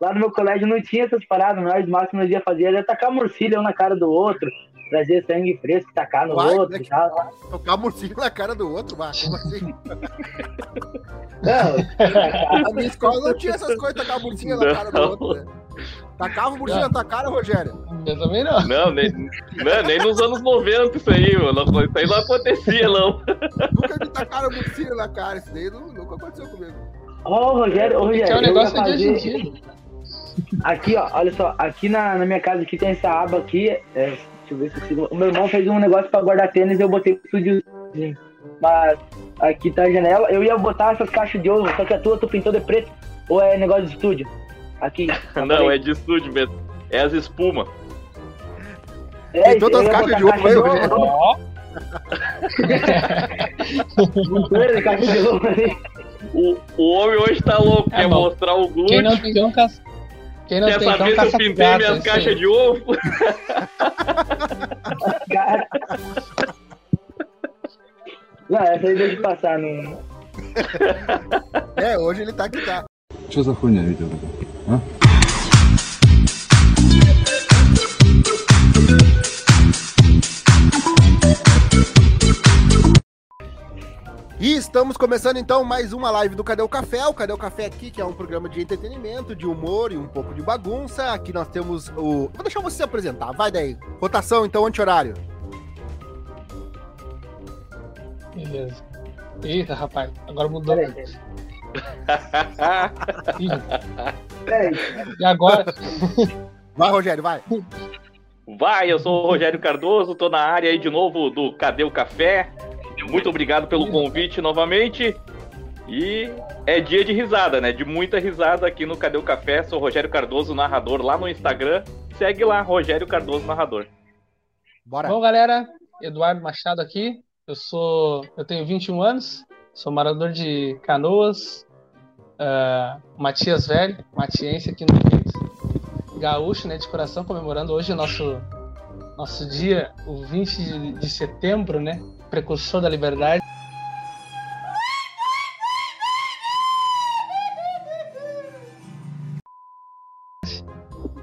Lá no meu colégio não tinha essas paradas, nós, o máximo nós ia fazer era tacar morcilha um na cara do outro, trazer sangue fresco, tacar no Vai, outro né, e tal. Tocar morcilho na cara do outro, vai. Como assim? Não, Na minha escola não tinha essas coisas, tacar morcilha na cara do outro, né? Tacava morcilha na tua cara, Rogério? Eu também não. Não, nem, não, nem nos anos 90 isso aí, mano. Isso aí não acontecia, não. Nunca me tacaram morcilha na cara, isso daí nu- nunca aconteceu comigo. Ó, o Rogério, ô, Rogério, Que é um negócio de hoje em fazer- dia. Aqui, ó, olha só, aqui na, na minha casa aqui tem essa aba aqui. é, deixa eu ver se eu consigo. O meu irmão fez um negócio pra guardar tênis e eu botei pro estúdiozinho. Mas aqui tá a janela. Eu ia botar essas caixas de ouro, só que a tua tu pintou de preto. Ou é negócio de estúdio? Aqui. Não, é de estúdio mesmo. É as espumas. É, Tem todas as caixas de ouro aí, Rogério. Ó, de caixa de ouro ali. O, o homem hoje tá louco, é quer bom. mostrar o glúteo. Quem não tem um caça... Quem não quer tem saber se eu pintei minhas caixas de ovo? não, essa aí deve passar, não. é, hoje ele tá que tá. Esquizofrenia, Vitor. Hã? E estamos começando então mais uma live do Cadê o Café? O Cadê o Café aqui, que é um programa de entretenimento, de humor e um pouco de bagunça. Aqui nós temos o. Vou deixar você se apresentar, vai daí. Rotação então, anti-horário. Beleza. Eita, rapaz, agora mudou. Peraí, peraí. E agora? Vai, Rogério, vai. Vai, eu sou o Rogério Cardoso, tô na área aí de novo do Cadê o Café? Muito obrigado pelo convite novamente. E é dia de risada, né? De muita risada aqui no Cadê o Café. Sou o Rogério Cardoso, narrador lá no Instagram. Segue lá, Rogério Cardoso, narrador. Bora. Bom, galera, Eduardo Machado aqui. Eu sou, eu tenho 21 anos, sou morador de Canoas, ah, Matias Velho, matiense aqui no Rio, gaúcho, né, de coração, comemorando hoje o nosso nosso dia, o 20 de, de setembro, né, precursor da liberdade.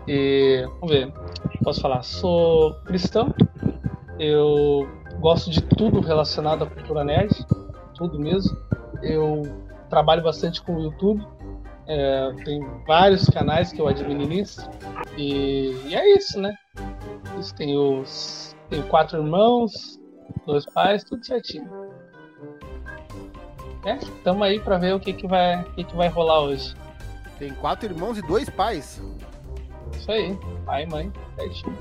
E vamos ver, posso falar, sou cristão, eu gosto de tudo relacionado à cultura nerd, tudo mesmo. Eu trabalho bastante com o YouTube, é, tem vários canais que eu administro e, e é isso, né? Isso, tenho, os- tenho quatro irmãos, dois pais, tudo certinho. É, tamo aí pra ver o que que vai, o que que vai rolar hoje. Tem quatro irmãos e dois pais. Isso aí, pai, mãe, certinho.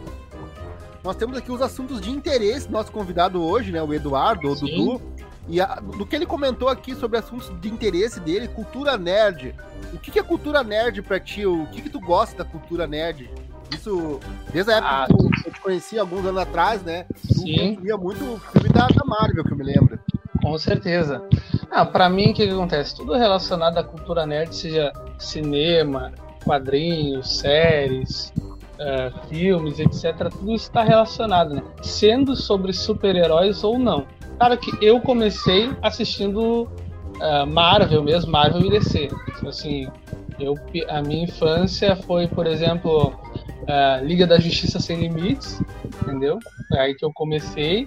Nós temos aqui os assuntos de interesse do nosso convidado hoje, né? O Eduardo, o Sim. Dudu. E a- do que ele comentou aqui sobre assuntos de interesse dele, cultura nerd. O que, que é cultura nerd pra ti? O que, que tu gosta da cultura nerd? Isso, desde a época Ah, que eu te conheci alguns anos atrás, né? Tu Sim. consumia muito o filme da, da Marvel, que eu me lembro. Com certeza. Ah, para mim, o que, que acontece? Tudo relacionado à cultura nerd, seja cinema, quadrinhos, séries, eh, filmes, etc., tudo está relacionado, né? Sendo sobre super-heróis ou não. Claro que eu comecei assistindo ah, Marvel mesmo, Marvel e DC. Assim, eu, a minha infância foi, por exemplo, ah, Liga da Justiça Sem Limites, entendeu? Foi aí que eu comecei.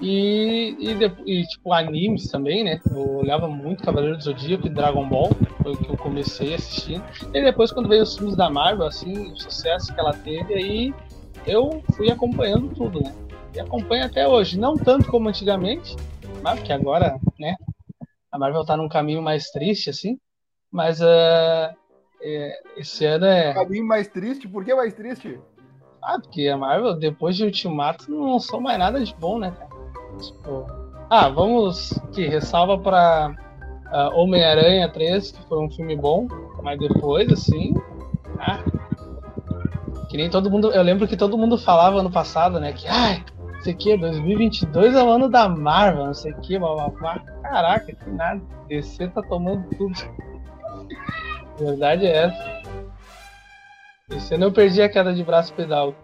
E, e, e, tipo, animes também, né? Eu olhava muito Cavaleiro do Zodíaco e Dragon Ball, foi o que eu comecei assistindo. E depois, quando veio os filmes da Marvel, assim, o sucesso que ela teve, aí eu fui acompanhando tudo, né? E acompanho até hoje. Não tanto como antigamente, mas porque agora, né? A Marvel tá num caminho mais triste, assim. Mas ah, é, esse ano é. Caminho mais triste, por que mais triste? Ah, porque a Marvel, depois de Ultimato, não lançou mais nada de bom, né, cara? Tipo, ah, vamos que ressalva pra ah, Homem-Aranha 3, que foi um filme bom, mas depois, assim. Ah, que nem todo mundo. Eu lembro que todo mundo falava ano passado, né? Que, ai, não sei o que, 2022 é o ano da Marvel, não sei o que, blá blá blá. Caraca, que nada. DC tá tomando tudo. Verdade é essa. Esse ano eu perdi a queda de braço pedal.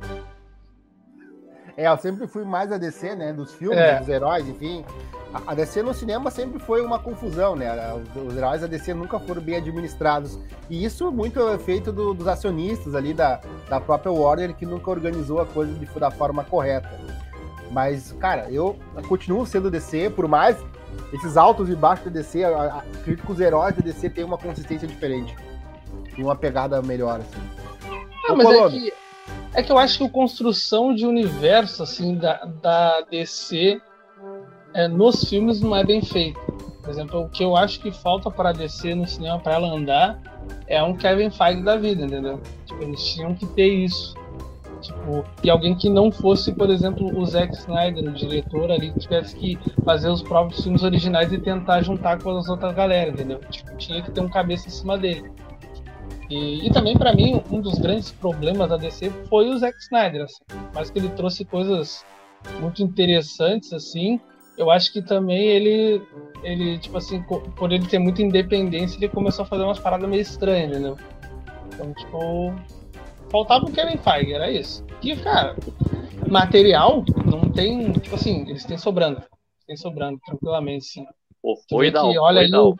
É, eu sempre fui mais a DC, né? Dos filmes, É. dos heróis, enfim. A DC no cinema sempre foi uma confusão, né? Os, heróis da DC nunca foram bem administrados. E isso muito é feito do- dos acionistas ali da, da própria Warner, que nunca organizou a coisa de, da forma correta. Mas, cara, eu continuo sendo DC, por mais esses altos e baixos da DC, a- a- acredito que os heróis da DC têm uma consistência diferente. Uma pegada melhor, assim. Ah, Ô, mas é que, é que eu acho que a construção de universo assim da, da DC é, nos filmes não é bem feita. Por exemplo, o que eu acho que falta para DC no cinema para ela andar é um Kevin Feige da vida, entendeu? Tipo, eles tinham que ter isso. Tipo, e alguém que não fosse, por exemplo, o Zack Snyder, o diretor ali, que tivesse que fazer os próprios filmes originais e tentar juntar com as outras galera, entendeu? Tipo, tinha que ter um cabeça em cima dele. E, e também, pra mim, um dos grandes problemas da DC foi o Zack Snyder. Assim. Mas que ele trouxe coisas muito interessantes, assim. Eu acho que também ele, ele tipo assim, por ele ter muita independência, ele começou a fazer umas paradas meio estranhas, entendeu? Então, tipo, faltava o Kevin Feige, era isso. E, cara, material não tem, tipo assim, eles têm sobrando. Tem sobrando, tranquilamente, sim. Pô, Tu Oi, vê Dal. que, olha Oi, aí o-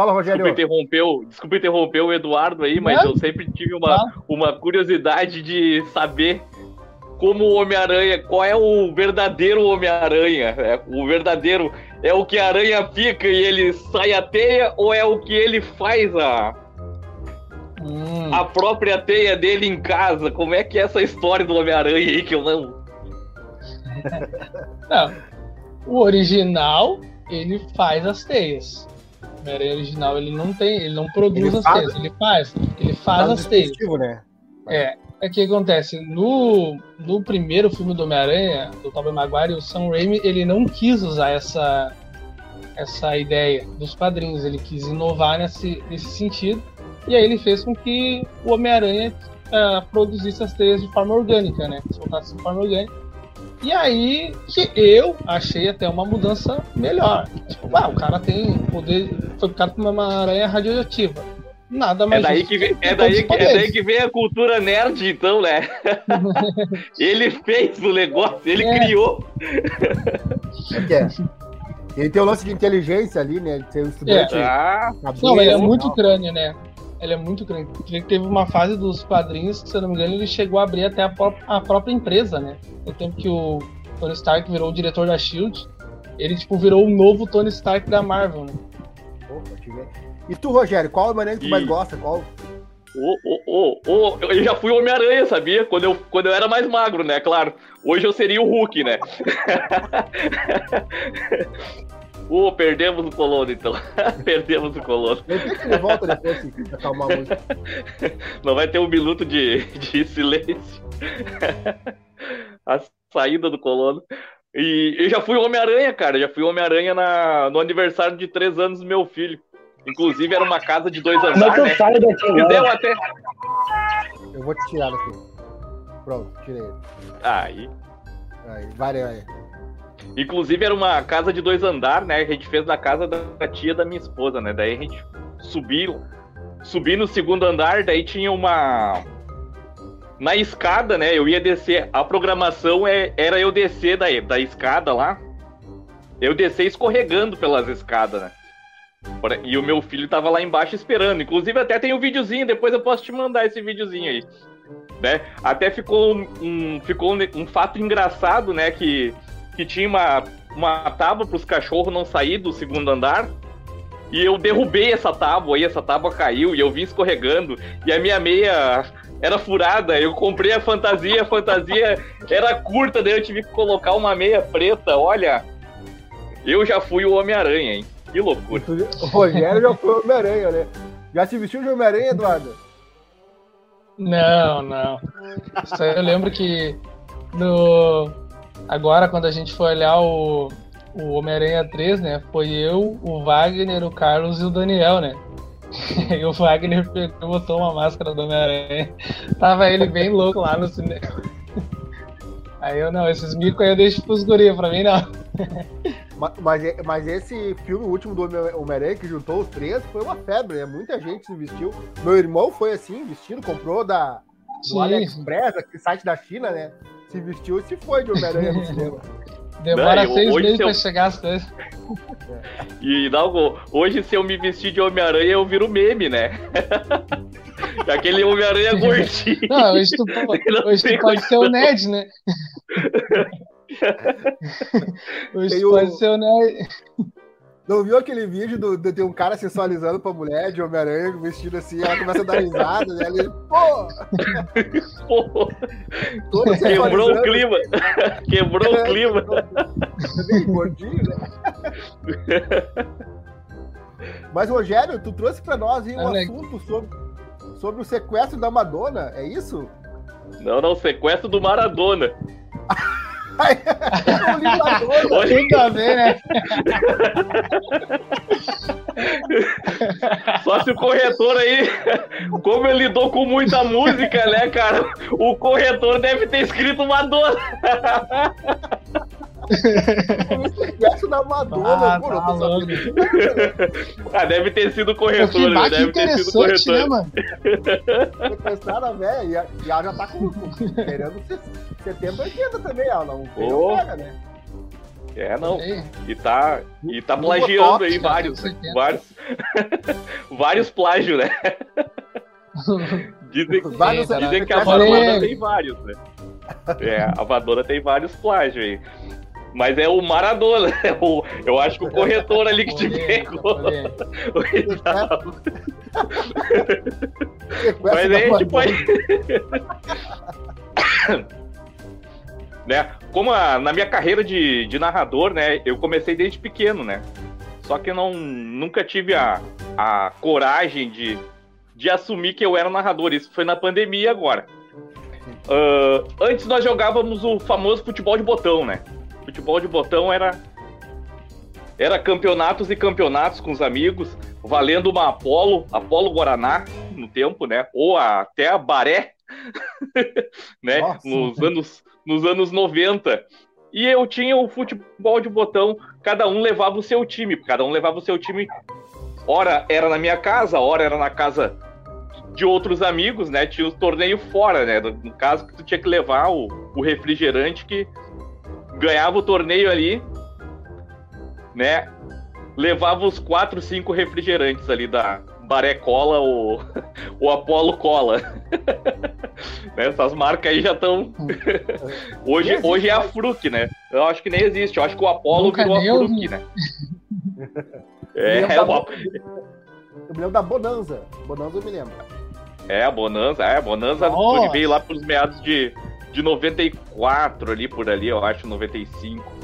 Fala, Rogério. Desculpa interromper, o- desculpa interromper o Eduardo aí, mas Não. eu sempre tive uma, uma curiosidade de saber como o Homem-Aranha, qual é o verdadeiro Homem-Aranha? É, o verdadeiro é o que a aranha fica e ele sai a teia ou é o que ele faz a, Hum. a própria teia dele em casa? Como é que é essa história do Homem-Aranha aí que eu não. Não. O original, ele faz as teias. Homem-Aranha original, ele não tem, ele não produz Ele as faz- teias, ele faz. Ele faz Tá as teias. né? É. É que acontece, no, no primeiro filme do Homem-Aranha, do Tobey Maguire, o Sam Raimi, ele não quis usar essa, essa ideia dos quadrinhos, ele quis inovar nesse, nesse sentido, e aí ele fez com que o Homem-Aranha ah, produzisse as teias de forma orgânica, né? Soltasse de forma orgânica. E aí que eu achei até uma mudança melhor. Tipo, ah, o cara tem poder. Foi picado por uma aranha radioativa. Nada É mais. daí, justo que vem, é, daí, que- é daí que vem a cultura nerd, então, né? ele fez o negócio, ele É. criou. É que é. Ele tem o lance de inteligência ali, né? De ser um estudante. Ah, cabeça Não, ele é e muito crânio, né? Ele é muito. Porque Teve uma fase dos quadrinhos que, se eu não me engano, ele chegou a abrir até a, pró- a própria empresa, né? No tempo que o Tony Stark virou o diretor da SHIELD, ele, tipo, virou o novo Tony Stark da Marvel, né? Opa. E tu, Rogério, qual é o maneiro que tu mais Ih. gosta? Qual? Ô, ô, ô, ô, eu já fui Homem-Aranha, sabia? Quando eu, quando eu era mais magro, né? Claro. Hoje eu seria o Hulk, né? Ô, perdemos o colono, então. perdemos o colono. Ele volta depois acalmar. Não vai ter um minuto de, de silêncio. A saída do colono. E eu já fui Homem-Aranha, cara. Já fui Homem-Aranha na- no aniversário de três anos do meu filho. Inclusive, era uma casa de dois andares, que eu né? saio daqui Me deu até. Eu vou te tirar daqui. Pronto, tirei ele. Aí. Aí, vai aí. Inclusive era uma casa de dois andares, né? A gente fez na casa da tia da minha esposa, né? Daí a gente subiu, subi no segundo andar, daí tinha uma na escada, né? Eu ia descer. A programação é, era eu descer da, da escada lá. Eu descer escorregando pelas escadas, né? E o meu filho tava lá embaixo esperando. Inclusive até tem um videozinho, depois eu posso te mandar esse videozinho aí. Né? Até ficou um, um- ficou um, um fato engraçado, né? Que, que tinha uma, uma tábua para os cachorros não sair do segundo andar. E eu derrubei essa tábua aí, essa tábua caiu e eu vim escorregando. E a minha meia era furada. Eu comprei a fantasia, a fantasia era curta, daí eu tive que colocar uma meia preta. Olha, eu já fui o Homem-Aranha, hein? Que loucura. O Rogério já foi Homem-Aranha, né? Já se vestiu de Homem-Aranha, Eduardo? Não, não. Isso aí eu lembro que no... agora quando a gente foi olhar o, o Homem-Aranha 3, né? Foi eu, o Wagner, o Carlos e o Daniel, né? E o Wagner pegou, botou uma máscara do Homem-Aranha. Tava ele bem louco lá no cinema. Aí eu não, esses micos aí eu deixo pros guri, pra mim não. Ma- Mas, mas esse filme, o último do Homem- Homem-Aranha, que juntou os três, foi uma febre, né? Muita gente se vestiu. Meu irmão foi assim, vestido, comprou da, do Sim. AliExpress, aquele site da China, né? Se vestiu e se foi de Homem-Aranha no cinema. Demora Não, seis meses se eu- pra chegar as coisas. E não, hoje, se eu me vestir de Homem-Aranha, eu viro meme, né? Aquele Homem-Aranha gordinho. Não, hoje tu, Não hoje tu pode ser o. Ned, né? Hoje Tem tu o- pode ser o Ned. Não viu aquele vídeo do, de, de um cara sensualizando pra mulher de Homem-Aranha vestido assim, ela começa a dar risada, né? Ele, pô, Pô, todo quebrou o sensualizando, clima. Quebrou o clima. bem gordinho, né? Mas, Rogério, tu trouxe pra nós aí um né? assunto sobre, sobre o sequestro da Madonna, é isso? Não, não, sequestro do Maradona. Eu li Madonna. Olha, Tudo a ver, né? só se o corretor aí, como ele lidou com muita música, né, cara? O corretor deve ter escrito Madonna. O da Madonna, Ah, pô, tá né? Ah, deve ter sido corretor, né? deve ter sido interessante, corretor. né, mano? Sequestraram a e, a- ela já tá com, querendo ser 70, 80 também, ela não não pega, né? É, não. E tá, e tá plagiando Botox, aí já vários, tem 70. vários, vários plágios, né? Dizem, Vários- dizem que a Madonna. tem vários, né? É, a Madonna tem vários plágios aí. Mas é o Maradona, né? O- eu acho que o corretor ali que te pegou. Mas Madonna. tipo, aí... né? Como a- na minha carreira de, de narrador, né? Eu comecei desde pequeno, né? Só que eu não, nunca tive a, a coragem de, de assumir que eu era narrador. Isso foi na pandemia agora. Ah, antes nós jogávamos o famoso futebol de botão, né? Futebol de botão era era campeonatos e campeonatos com os amigos, valendo uma Apolo, Apolo Guaraná no tempo, né? Ou a- até a Baré, né? Nossa. Nos anos nos anos 90. E eu tinha o futebol de botão, cada um levava o seu time, cada um levava o seu time. Ora era na minha casa, ora era na casa de outros amigos, né? Tinha os torneios fora, né? No caso que tu tinha que levar o, o refrigerante que ganhava o torneio ali, né? Levava os quatro, cinco refrigerantes ali da Baré Cola ou, ou Apolo Cola. Né, Essas marcas aí já estão. hoje, existe hoje é a. Fruc, né? Eu acho que nem existe. Eu acho que o Apolo virou a. Fruc, né? É, é, o Eu me lembro da Bonanza. Bonanza eu me lembro. É, a Bonanza, é, a Bonanza veio lá pros meados de, de 94 ali, por ali, eu acho, 95.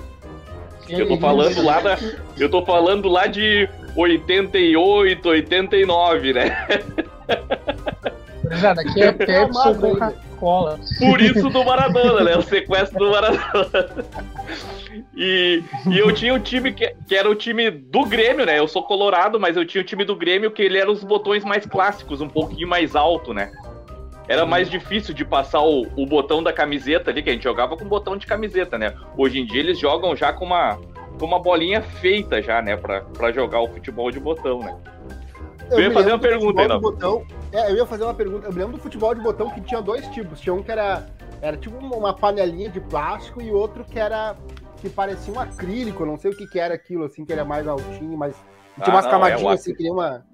Eu tô falando lá da. Eu tô falando lá de 88, 89, né? Já, daqui é Pepsi ou ainda. Coca-Cola. Por isso do Maradona, né? O sequestro do Maradona. E, e eu tinha o time que, que era o time do Grêmio, né? Eu sou colorado, mas eu tinha o time do Grêmio que ele era os botões mais clássicos, um pouquinho mais alto, né? Era mais difícil de passar o, o botão da camiseta ali, que a gente jogava com botão de camiseta, né? Hoje em dia eles jogam já com uma, com uma bolinha feita já, né? Pra, pra jogar o futebol de botão, né? Eu ia me fazer uma pergunta aí, botão. É, eu ia fazer uma pergunta. Eu me lembro do futebol de botão que tinha dois tipos. Tinha um que era, era tipo uma panelinha de plástico e outro que era que parecia um acrílico, eu não sei o que, que era aquilo, assim, que era mais altinho, mas Ah, tinha umas não, é, camadinhas assim, acrí- que nem uma.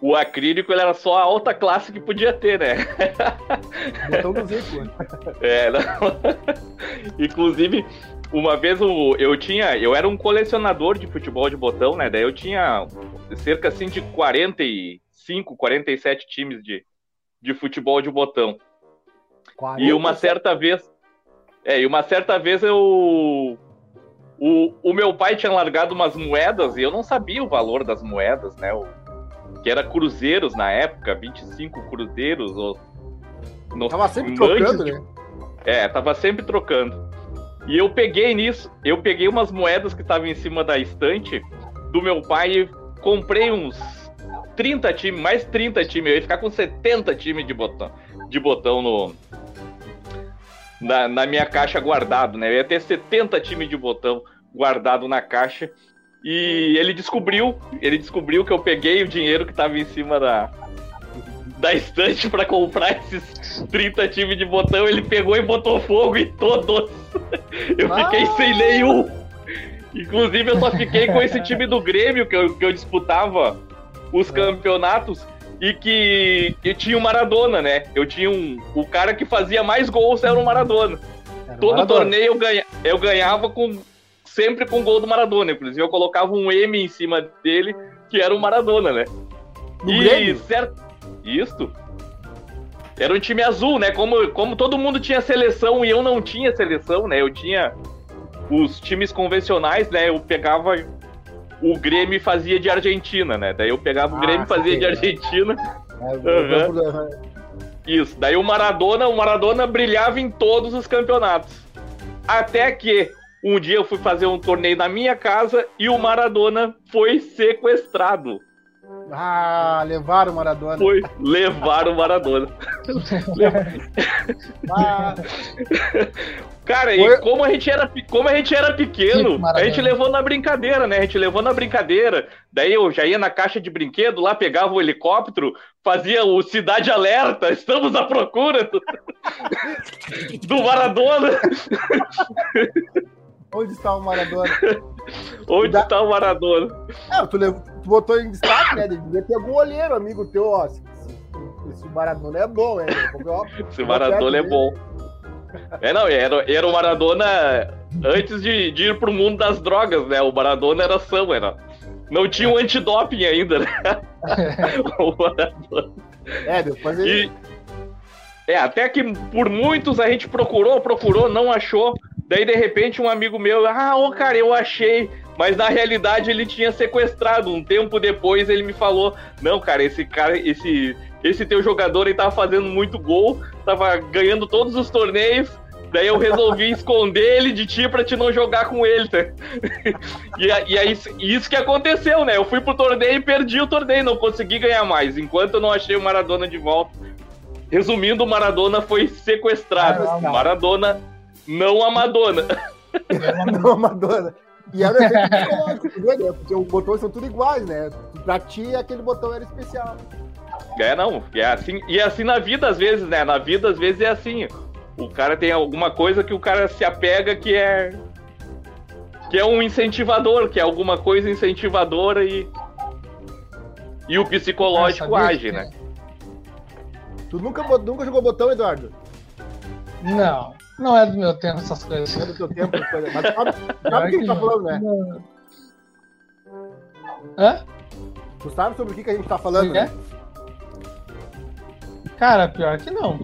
O acrílico era só a alta classe que podia ter, né? Botão do Zico. É, não. Inclusive, uma vez o- eu tinha. Eu era um colecionador de futebol de botão, né? Daí eu tinha cerca assim de 45, 47 times de, de futebol de botão. E uma certa vez. É, e uma certa vez eu. O, o meu pai tinha largado umas moedas e eu não sabia o valor das moedas, né? O, que era cruzeiros na época, 25 cruzeiros. Ou, no- Tava sempre trocando, de- né? é, tava sempre trocando. E eu peguei nisso, eu peguei umas moedas que estavam em cima da estante do meu pai e comprei uns 30 times, mais 30 times. Eu ia ficar com 70 times de botão, de botão no, na, na minha caixa guardado, né? Eu ia ter 70 times de botão guardado na caixa. E ele descobriu, ele descobriu que eu peguei o dinheiro que estava em cima da, da estante pra comprar esses 30 times de botão, ele pegou e botou fogo em todos. Eu fiquei Ah. sem nenhum. Inclusive, eu só fiquei com esse time do Grêmio que eu, que eu disputava os campeonatos e que eu tinha o Maradona, né? Eu tinha um. O cara que fazia mais gols era o Maradona. Era Todo Maradona. torneio eu, ganha, eu ganhava com sempre com gol do Maradona. Inclusive, eu colocava um M em cima dele, que era o Maradona, né? No e Grêmio? certo. Isso. Era um time azul, né? Como, como todo mundo tinha seleção e eu não tinha seleção, né? Eu tinha os times convencionais, né? Eu pegava o Grêmio e fazia de Argentina, né? Daí eu pegava o Ah, Grêmio e fazia de. Argentina. É, aham. Isso. Daí o Maradona, o Maradona brilhava em todos os campeonatos. Até que um dia eu fui fazer um torneio na minha casa e o Maradona foi sequestrado. Ah, levaram o Maradona. Foi levar o Maradona. Ah, Cara, Foi- e como a gente era, como a gente era pequeno, a gente levou na brincadeira, né? A gente levou na brincadeira. Daí eu já ia na caixa de brinquedo lá, pegava o helicóptero, fazia o Cidade Alerta, estamos à procura do, do Maradona. onde está o Maradona? Onde Da- está o Maradona? É, tu, lev- tu botou em destaque, né? Devia ter algum olheiro, amigo teu, ó. Esse, esse Maradona é bom, né? Ó, Esse Maradona é bom. É, não, era, era o Maradona antes de, de ir pro mundo das drogas, né? O Maradona era são, era. Não tinha um antidoping ainda, né? O Maradona. É, depois ele. E, é, até que por muitos a gente procurou, procurou, não achou. Daí, de repente, um amigo meu, ah, ô cara, eu achei. Mas na realidade ele tinha sequestrado. Um tempo depois ele me falou: Não, cara, esse cara, esse, esse teu jogador ele tava fazendo muito gol, tava ganhando todos os torneios. Daí eu resolvi esconder ele de ti pra te não jogar com ele, tá? E, a- e aí, isso que aconteceu, né? Eu fui pro torneio e perdi o torneio, não consegui ganhar mais, enquanto eu não achei o Maradona de volta. Resumindo, o Maradona foi sequestrado. Ah, não. Maradona, não a Madonna. Não, Madonna. E era o efeito psicológico, vê, né? Porque os botões são tudo iguais, né? Pra ti, aquele botão era especial. É, não. É assim, e é assim na vida, às vezes, né? Na vida, às vezes, é assim. O cara tem alguma coisa que o cara se apega que é. Que é um incentivador, que é alguma coisa incentivadora e. E o psicológico Ah, age, que- né? Tu nunca, nunca jogou botão, Eduardo? Não, não é do meu tempo essas coisas. Não é do teu tempo, as coisas. mas sabe, sabe o que a gente tá falando, né? Não. Hã? Tu sabe sobre o que, que a gente tá falando, né? Cara, pior que não.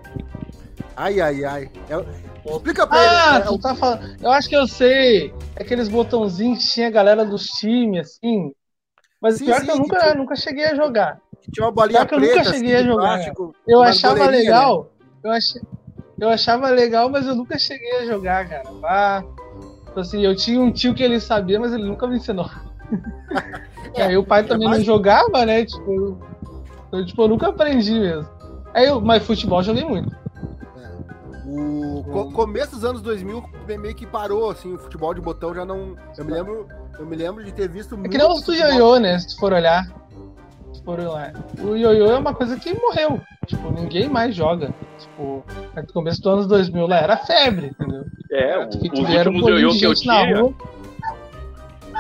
Ai, ai, ai. É- Explica pra Ah, ele. é, tu tá falando. Eu acho que eu sei. Aqueles botãozinhos que tinha a galera dos times, assim. Mas Sim, pior sim, que eu nunca, que nunca cheguei a jogar. Tinha uma bolinha Pior que eu nunca preta, cheguei a de jogar, plástico, Eu achava né? legal. Eu, ach... eu achava legal, mas eu nunca cheguei a jogar, cara. Ah, tipo assim, eu tinha um tio que ele sabia, mas ele nunca me ensinou. E aí o pai também não jogava, né? Tipo, eu, tipo, eu nunca aprendi mesmo. Aí eu, mas futebol eu joguei muito. O co- começo dos anos 2000 meio que parou, assim, o futebol de botão já não. Eu me lembro, eu me lembro de ter visto É muito. que nem o ioiô, né? Se tu for olhar. Se for olhar. O ioiô é uma coisa que morreu. Tipo, ninguém mais joga. Tipo, no começo dos anos 2000 lá era febre, entendeu? É, o- Que os últimos ioiô que eu tinha. rua.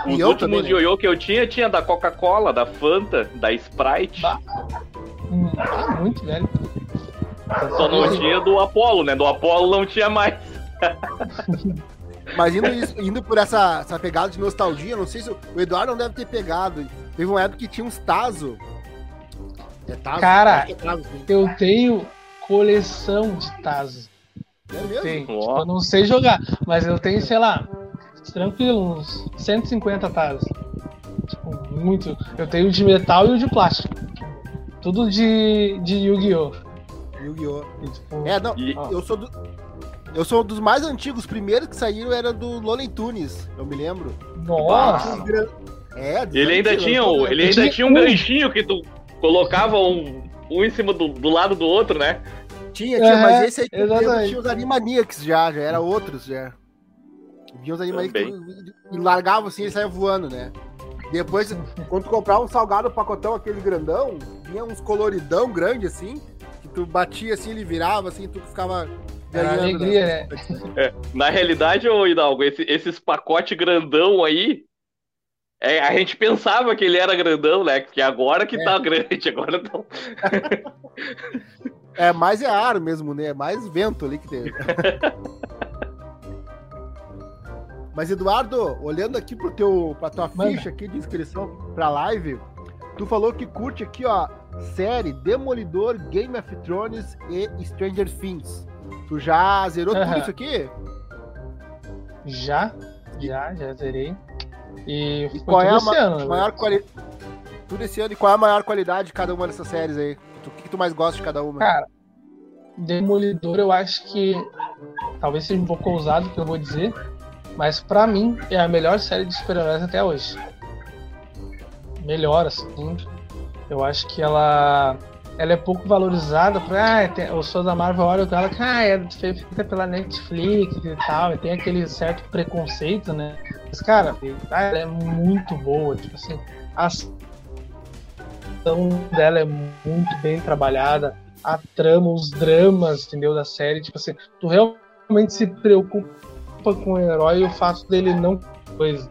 Os eu últimos também, né? ioiô que eu tinha, tinha da Coca-Cola, da Fanta, da Sprite. Ah, muito velho. Só não tinha do Apollo, né? Do Apollo não tinha mais. Mas indo, indo por essa, essa pegada de nostalgia, não sei se o o Eduardo não deve ter pegado. Teve uma época que tinha uns Tazo. É Tazo? Cara, é Tazo, sim. Eu tenho coleção de Tazos. É mesmo? Tipo, eu não sei jogar, mas eu tenho, sei lá, tranquilo, uns 150 Tazos. Tipo, muito. Eu tenho o de metal e o de plástico. Tudo de, de Yu-Gi-Oh! Yu-Gi-Oh! Tipo, É, não, E- eu sou do. Eu sou dos mais antigos, os primeiros que saíram era do Looney Tunes, eu me lembro. Nossa! É, Ele ainda tinha, ele ainda tinha um um. ganchinho que tu colocava um, um em cima do, do lado do outro, né? Tinha, tinha, É, mas esse aí exatamente. tinha os Animaniacs já, já era outros já. Vinha os Animaniacs e largavam assim e saia voando, né? Depois, quando tu comprava um salgado pacotão, aquele grandão, vinha uns coloridão grande assim, que tu batia assim, ele virava assim, tu ficava ganhando. alegria, né? Na realidade, ô Hidalgo, esse- esses pacotes grandão aí, é, a gente pensava que ele era grandão, né? Que agora que tá grande, agora não. É, mais é ar mesmo, né? É mais vento ali que tem. Mas, Eduardo, olhando aqui pro teu, pra tua Manda. ficha aqui de inscrição pra live, tu falou que curte aqui, ó, série Demolidor, Game of Thrones e Stranger Things. Tu já zerou tudo Aham. isso aqui? Já, já, já zerei. E, E qual é a esse ma- ano, né? maior qualidade? Tudo esse ano, e qual é a maior qualidade de cada uma dessas séries aí? O que, que tu mais gosta de cada uma? Cara, Demolidor eu acho que talvez seja um pouco ousado o que eu vou dizer, mas pra mim é a melhor série de super-heróis até hoje. Melhor, assim. Eu acho que ela ela é pouco valorizada. Pra, ah, tem, os fãs da Marvel olham ela ah, é feita pela Netflix e tal, e tem aquele certo preconceito, né? Mas, cara, ela é muito boa. Tipo assim, a ação dela é muito bem trabalhada a trama, os dramas, entendeu, da série, tipo assim, tu realmente se preocupa com o herói e o fato dele não coisa.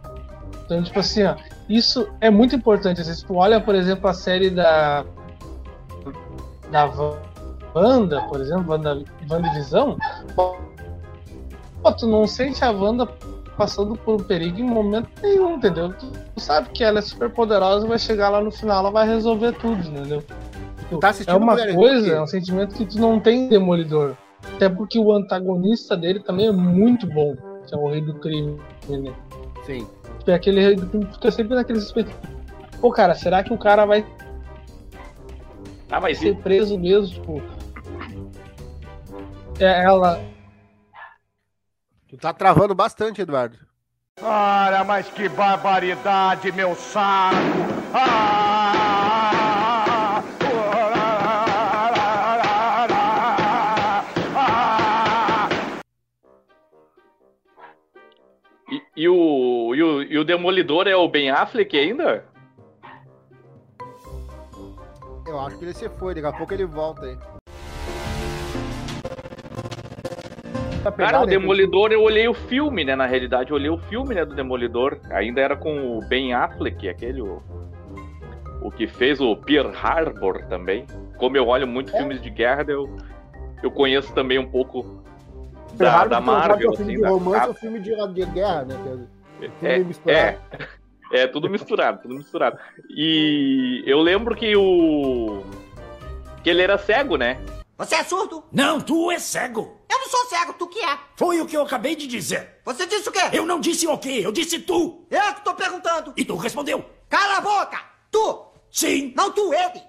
Então, tipo assim, ó, isso é muito importante. Às vezes tu olha, por exemplo, a série da da Wanda, por exemplo, Wanda, WandaVisão, pô, tu não sente a Wanda passando por um perigo em momento nenhum, entendeu? Tu, tu sabe que ela é super poderosa e vai chegar lá no final, ela vai resolver tudo, entendeu? Tá É uma Mulher coisa, é um sentimento que tu não tem em Demolidor. Até porque o antagonista dele também é muito bom, que é o Rei do Crime. Né? Sim. É aquele Rei do Crime fica sempre naquele suspeito. Pô, cara, será que o cara vai Ah, mas ser preso mesmo? Tipo. É ela. Tu tá travando bastante, Eduardo. Cara, mas que barbaridade, meu saco! Ah! Ah! E, e o, e, o, e o Demolidor é o Ben Affleck ainda? Eu acho que ele se foi, daqui a pouco ele volta aí. Cara, o Demolidor, eu olhei o filme, né? Na realidade, eu olhei o filme né, do Demolidor. Ainda era com o Ben Affleck, aquele. O, o que fez o Pearl Harbor também. Como eu olho muito filmes de guerra, eu, eu conheço também um pouco da, da sabe se é Marvel, um filme assim. de da- romance ou filme de, de guerra, né? é É, é, é tudo misturado, tudo misturado. E eu lembro que o. que ele era cego, né? Você é surdo? Não, tu é cego. Eu não sou cego, tu que é. Foi o que eu acabei de dizer. Você disse o quê? Eu não disse o quê, eu disse tu. Eu que tô perguntando. E tu respondeu. Cala a boca! Tu! Sim, Não tu, ele!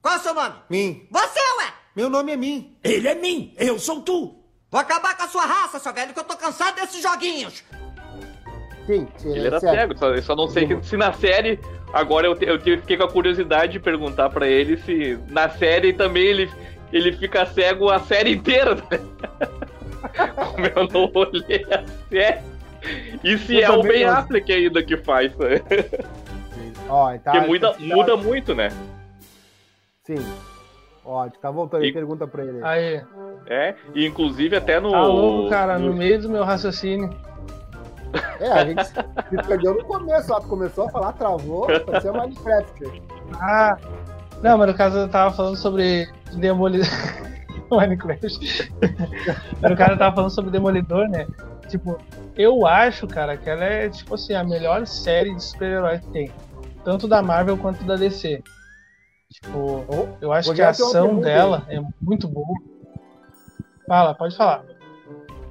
Qual é o seu nome? Mim. Você, ué! Meu nome é Mim. ele é mim, eu sou tu. Vou acabar com a sua raça, seu velho, que eu tô cansado desses joguinhos. Sim, sim, Ele é era certo. cego, só, eu só não sei que- se na série. Agora eu, te- eu fiquei com a curiosidade de perguntar pra ele se na série também ele, ele fica cego a série inteira. Como eu não olhei a série. E se Eu é o Ben não. Affleck ainda que faz, né? Ó, tá, Porque muda, tá- muda muito, né? Sim. Ó, tá voltando aí, E- pergunta pra ele. Aí. É, e inclusive até no. Tá louco, cara, no- no meio do meu raciocínio. É, a gente se perdeu no começo, lá tu começou a falar, travou, parecia Minecraft. Ah, não, mas no caso eu tava falando sobre Demolidor. Minecraft. No caso eu tava falando sobre Demolidor, né? Tipo, eu acho, cara, que ela é, tipo assim, a melhor série de super-heróis que tem. Tanto da Marvel quanto da DC. Tipo, eu acho Vou que a ação dela é muito boa. Fala, pode falar.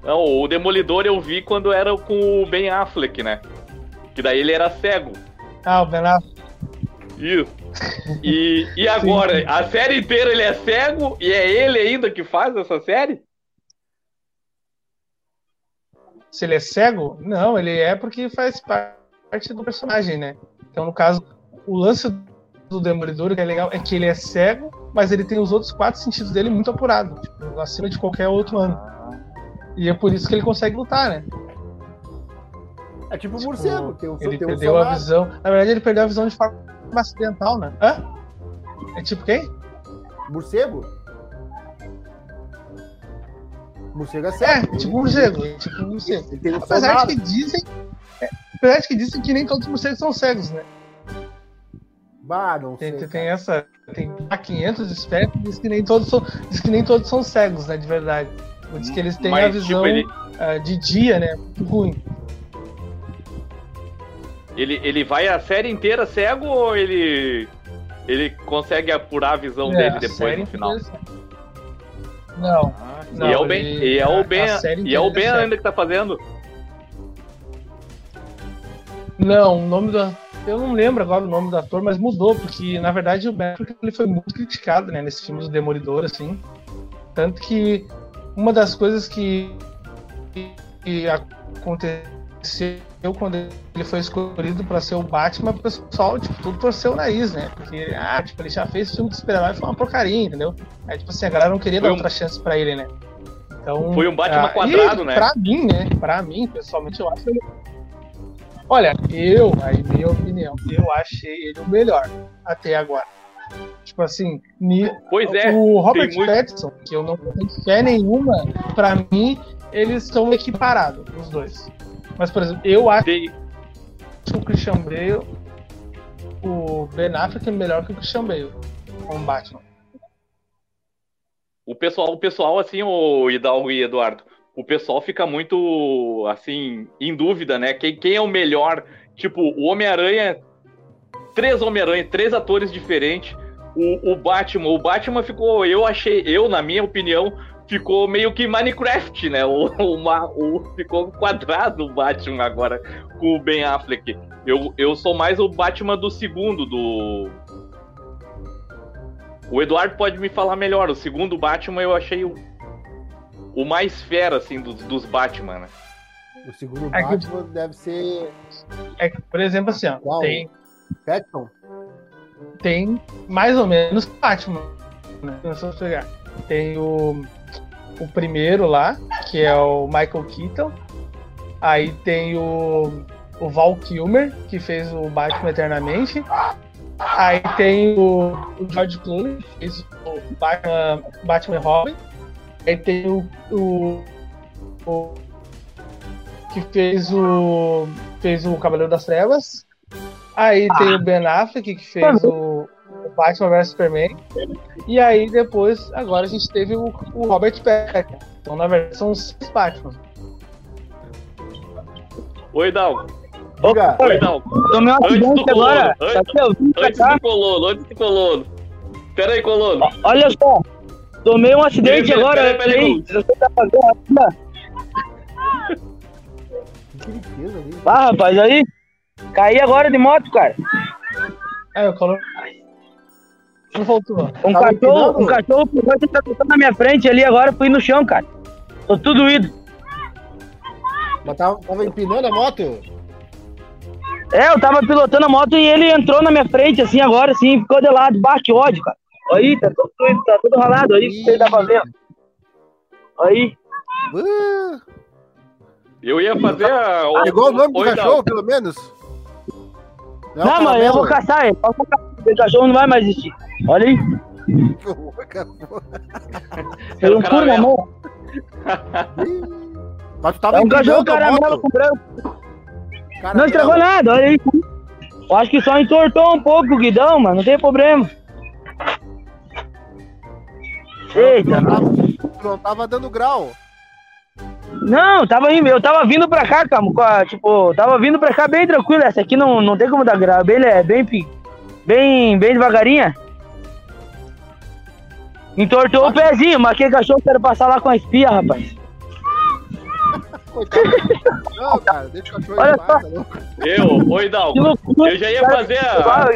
Não, o Demolidor eu vi quando era com o Ben Affleck, né? Que daí ele era cego. Ah, o Ben Affleck. Isso. E, e agora, a série inteira ele é cego e é ele ainda que faz essa série? Se ele é cego? Não, ele é porque faz parte do personagem, né? Então, no caso, o lance do Demolidor, que é legal, é que ele é cego, mas ele tem os outros quatro sentidos dele muito apurados, tipo, acima de qualquer outro ano. E é por isso que ele consegue lutar, né? É tipo um Tipo, morcego. Tem um, Ele tem um perdeu a visão. Na verdade, ele perdeu a visão de forma acidental, né? Hã? É tipo quem? Morcego? Morcego é É, cego. tipo um morcego. é Tipo um morcego. Ele tem um Apesar de que dizem. é, apesar de que dizem que nem todos os morcegos são cegos, né? Bah, não Tem, sei. tem, essa. Tem há 500 espécies, diz que nem todos são. Diz que nem todos são cegos, né? De verdade. Diz que eles têm a Mas, visão tipo, ele, ah, de dia, né? Muito ruim. ele, ele vai a série inteira cego ou ele. Ele consegue apurar a visão É, dele a depois série no final? é- Não. Não, e é o Ben, ele- e é o Ben, e é o Ben é cego. ainda que tá fazendo. Não, o nome do. Eu não lembro agora o nome do ator, mas mudou, porque na verdade o Ben ele foi muito criticado, né, nesse filme do Demolidor, assim. Tanto que uma das coisas que, que aconteceu quando ele foi escolhido para ser o Batman, o pessoal, tipo, tudo torceu o nariz, né? Porque, ah, tipo, ele já fez filme de super-herói, foi uma porcaria, entendeu? Aí, tipo assim, a galera não queria Foi dar um- outra chance pra ele, né? Então, Foi um Batman ah, quadrado, e, né? Pra mim, né? Pra mim, pessoalmente, eu acho ele Olha, eu, aí minha opinião, eu achei ele o melhor até agora. Tipo assim, Pois é, o Robert tem muito- Pattinson, que eu não tenho fé nenhuma, pra mim, eles são equiparados, os dois. Mas, por exemplo, eu acho que o Christian Bale, o Ben Affleck é melhor que o Christian Bale como Batman. o pessoal, o pessoal, assim, o Hidalgo e Eduardo, o pessoal fica muito, assim, em dúvida, né? Quem, quem é o melhor? Tipo, o Homem-Aranha, três Homem-Aranha, três atores diferentes. O, o Batman, o Batman ficou, eu achei, eu, na minha opinião, ficou meio que Minecraft, né? O, o, o- ficou quadrado o Batman agora com o Ben Affleck. Eu, eu sou mais o Batman do segundo, do. O Eduardo pode me falar melhor. O segundo Batman eu achei o, o mais fera, assim, dos, dos Batman, né? O segundo É que- Batman deve ser É que, por exemplo, assim, ó, tem, Patton. tem mais ou menos Batman. Né? Se eu pegar. Tem o, o primeiro lá, que é o Michael Keaton. Aí tem o, o Val Kilmer, que fez o Batman Eternamente. Aí tem o, o George Clooney, que fez o Batman, Batman Robin. Aí tem o, o, o que fez o fez o Cavaleiro das Trevas. Aí tem o Ben Affleck que fez o, o Batman vs Superman. E aí depois, agora a gente teve o, o Robert Pattinson. Então na verdade são os seis Batman. Oi, Hidalgo. Diga. Oi, Hidalgo. Tomei um Antes do acidente colono. agora. Antes, Tá antes do colono, antes do colono. Pera aí, colono. Olha só. Tomei um acidente Peraí, agora. peraí, peraí, aí. peraí. Você tá fazendo ainda? O que ele fez ali? Ah, rapaz, aí. Caí agora de moto, cara. Aí o Color. Não voltou. Um Tava cachorro, um cachorro e tá tocando na minha frente ali agora. Fui no chão, cara. Tô tudo ido. Mas tava, tava empinando a moto? É, eu tava pilotando a moto e ele entrou na minha frente, assim, agora, assim, ficou de lado. Bah, que ódio, cara. Aí, tá tudo, tá tudo ralado aí, o que ele tá fazendo? Aí, Uh, Eu ia fazer a. o- pegou o nome do cachorro, Hidalgo. pelo menos? Não, mas eu vou caçar ele. Eu vou caçar. Esse cachorro não vai mais existir. Olha aí, Era tem o um furo na caramelo. mão. Mas tu tava É um cachorro caramelo moto. com branco. Caramelo. Não estragou nada, olha aí. Eu acho que só entortou um pouco o guidão, mas não tem problema. Eita, não não tava dando grau. Não, tava indo, eu tava vindo pra cá, cara, tipo, tava vindo pra cá bem tranquilo. Essa aqui não, não tem como dar grau, bem, é bem, bem, bem devagarinha. Entortou o pezinho, mas aquele cachorro quero passar lá com a espia, rapaz. Coitado. Não, cara, deixa o cachorro Olha paz, tá louco. Eu, Hidalgo. loucura. Eu já ia fazer a.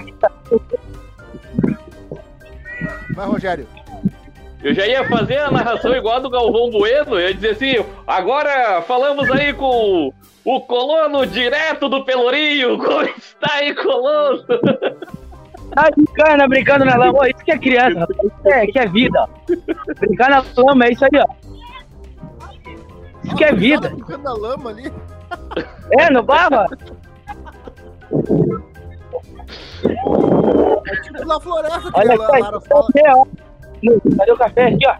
Vai, Rogério. Eu já ia fazer a narração igual a do Galvão Bueno. Eu ia dizer assim: agora falamos aí com o colono direto do Pelourinho. Como está aí, colono? Tá brincando, brincando na lama. Isso que é criança. Isso é, que é vida. Brincar na lama, é isso aí, ó. Isso que é vida. Ficando na lama ali. É, no barro? É tipo na floresta que Olha a só, esse Lara fala. Cadê o café aqui, ó?